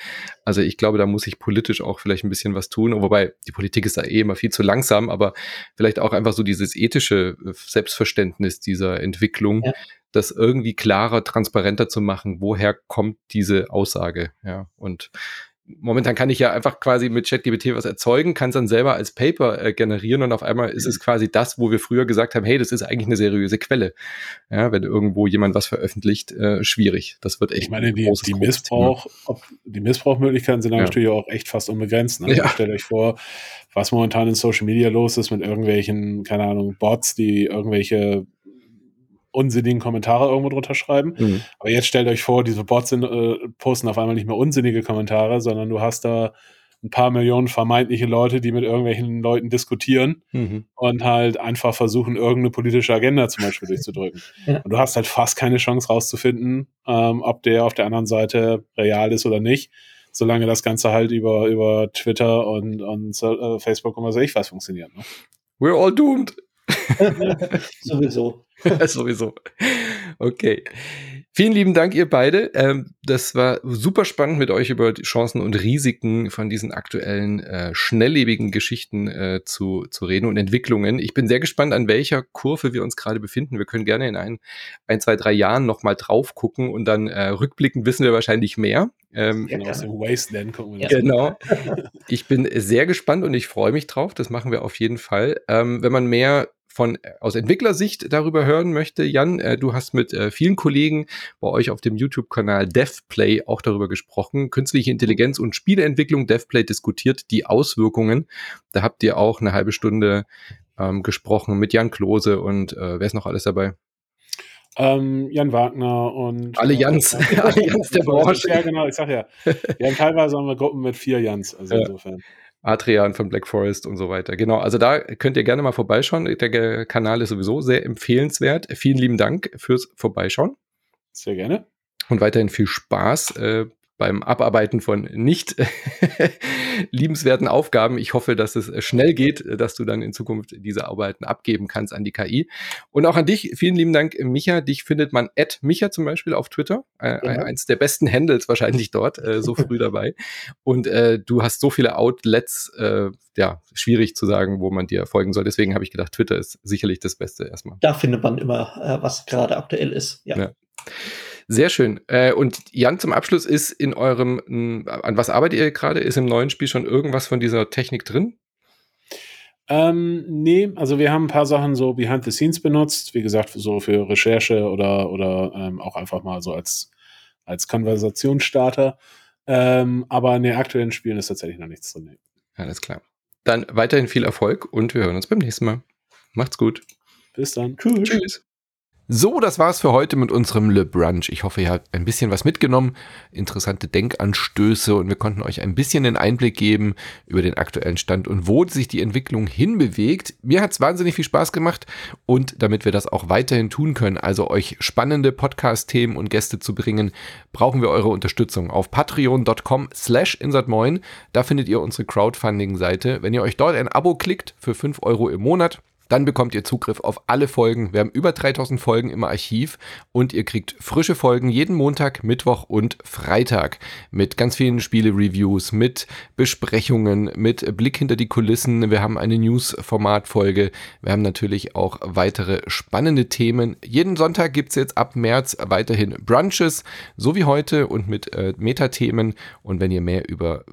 Also ich glaube, da muss ich politisch auch vielleicht ein bisschen was tun, wobei die Politik ist da eh immer viel zu langsam, aber vielleicht auch einfach so dieses ethische äh, Selbstverständnis dieser Entwicklung, ja. das irgendwie klarer, transparenter zu machen, woher kommt diese Aussage, ja, und momentan kann ich ja einfach quasi mit ChatGPT was erzeugen, kann es dann selber als Paper äh, generieren und auf einmal ist es mhm. quasi das, wo wir früher gesagt haben, hey, das ist eigentlich eine seriöse Quelle. Ja, wenn irgendwo jemand was veröffentlicht, äh, schwierig. Das wird echt. Ich meine, die, die Missbrauch, ob, die Missbrauchmöglichkeiten sind ja. natürlich auch echt fast unbegrenzt. Ne? Ja. Also stellt euch vor, was momentan in Social Media los ist mit irgendwelchen, keine Ahnung, Bots, die irgendwelche unsinnigen Kommentare irgendwo drunter schreiben. Mhm. Aber jetzt stellt euch vor, diese Bots sind, äh, posten auf einmal nicht mehr unsinnige Kommentare, sondern du hast da ein paar Millionen vermeintliche Leute, die mit irgendwelchen Leuten diskutieren mhm. und halt einfach versuchen, irgendeine politische Agenda zum Beispiel [laughs] durchzudrücken. Ja. Und du hast halt fast keine Chance rauszufinden, ähm, ob der auf der anderen Seite real ist oder nicht, solange das Ganze halt über, über Twitter und, und äh, Facebook und was weiß ich was funktioniert. Ne? We're all doomed. [laughs] [laughs] Sowieso. [laughs] Sowieso. Okay. Vielen lieben Dank, ihr beide. Ähm, das war super spannend, mit euch über die Chancen und Risiken von diesen aktuellen, äh, schnelllebigen Geschichten äh, zu, zu reden und Entwicklungen. Ich bin sehr gespannt, an welcher Kurve wir uns gerade befinden. Wir können gerne in ein, ein zwei, drei Jahren nochmal drauf gucken und dann äh, rückblickend wissen wir wahrscheinlich mehr. Ähm, genau, aus dem Wasteland gucken wir das Genau. [laughs] Ich bin sehr gespannt und ich freue mich drauf. Das machen wir auf jeden Fall. Ähm, wenn man mehr von äh, aus Entwicklersicht darüber hören möchte, Jan, äh, du hast mit äh, vielen Kollegen bei euch auf dem YouTube-Kanal DevPlay auch darüber gesprochen. Künstliche Intelligenz und Spieleentwicklung. DevPlay diskutiert die Auswirkungen. Da habt ihr auch eine halbe Stunde ähm, gesprochen mit Jan Klose und äh, wer ist noch alles dabei? Ähm, Jan Wagner und alle Jans, äh, alle Jans [laughs] der Branche. Ja, genau, ich sag ja. Wir haben teilweise haben wir Gruppen mit vier Jans, also ja. insofern. Adrian von Black Forest und so weiter. Genau, also da könnt ihr gerne mal vorbeischauen. Der Kanal ist sowieso sehr empfehlenswert. Vielen lieben Dank fürs Vorbeischauen. Sehr gerne. Und weiterhin viel Spaß äh, beim Abarbeiten von nicht [laughs] liebenswerten Aufgaben. Ich hoffe, dass es schnell geht, dass du dann in Zukunft diese Arbeiten abgeben kannst an die KI. Und auch an dich, vielen lieben Dank, Micha. Dich findet man at Micha zum Beispiel auf Twitter. Äh, ja. Eins der besten Handles wahrscheinlich dort, äh, so früh [laughs] dabei. Und äh, du hast so viele Outlets, äh, ja, schwierig zu sagen, wo man dir folgen soll. Deswegen habe ich gedacht, Twitter ist sicherlich das Beste erstmal. Da findet man immer, äh, was gerade aktuell ist. ja. ja. Sehr schön. Äh, und Jan, zum Abschluss ist in eurem, an was arbeitet ihr gerade? Ist im neuen Spiel schon irgendwas von dieser Technik drin? Ähm, nee, also wir haben ein paar Sachen so behind the scenes benutzt, wie gesagt, so für Recherche oder, oder ähm, auch einfach mal so als, als Konversationsstarter. Ähm, aber in den aktuellen Spielen ist tatsächlich noch nichts drin. Nee. Alles klar. Dann weiterhin viel Erfolg und wir hören uns beim nächsten Mal. Macht's gut. Bis dann. Tschüss. Tschüss. So, das war's für heute mit unserem Le Brunch. Ich hoffe, ihr habt ein bisschen was mitgenommen, interessante Denkanstöße und wir konnten euch ein bisschen den Einblick geben über den aktuellen Stand und wo sich die Entwicklung hinbewegt. Mir hat's wahnsinnig viel Spaß gemacht und damit wir das auch weiterhin tun können, also euch spannende Podcast-Themen und Gäste zu bringen, brauchen wir eure Unterstützung auf patreon.com slash insertmoin. Da findet ihr unsere Crowdfunding-Seite. Wenn ihr euch dort ein Abo klickt für 5 Euro im Monat, dann bekommt ihr Zugriff auf alle Folgen. Wir haben über 3000 Folgen im Archiv und ihr kriegt frische Folgen jeden Montag, Mittwoch und Freitag mit ganz vielen Spiele-Reviews, mit Besprechungen, mit Blick hinter die Kulissen. Wir haben eine News-Format-Folge. Wir haben natürlich auch weitere spannende Themen. Jeden Sonntag gibt es jetzt ab März weiterhin Brunches, so wie heute und mit äh, Metathemen. Und wenn ihr mehr über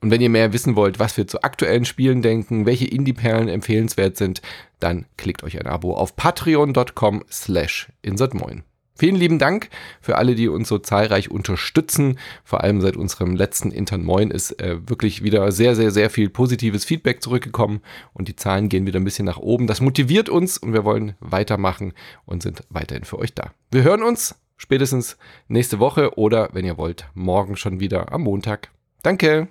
und wenn ihr mehr wissen wollt, was wir zu aktuellen Spielen denken, welche Indie-Perlen empfehlenswert sind, dann klickt euch ein Abo auf patreon.com slash insertmoin. Vielen lieben Dank für alle, die uns so zahlreich unterstützen. Vor allem seit unserem letzten Intern Moin ist äh, wirklich wieder sehr, sehr, sehr viel positives Feedback zurückgekommen und die Zahlen gehen wieder ein bisschen nach oben. Das motiviert uns und wir wollen weitermachen und sind weiterhin für euch da. Wir hören uns spätestens nächste Woche oder, wenn ihr wollt, morgen schon wieder am Montag. Danke!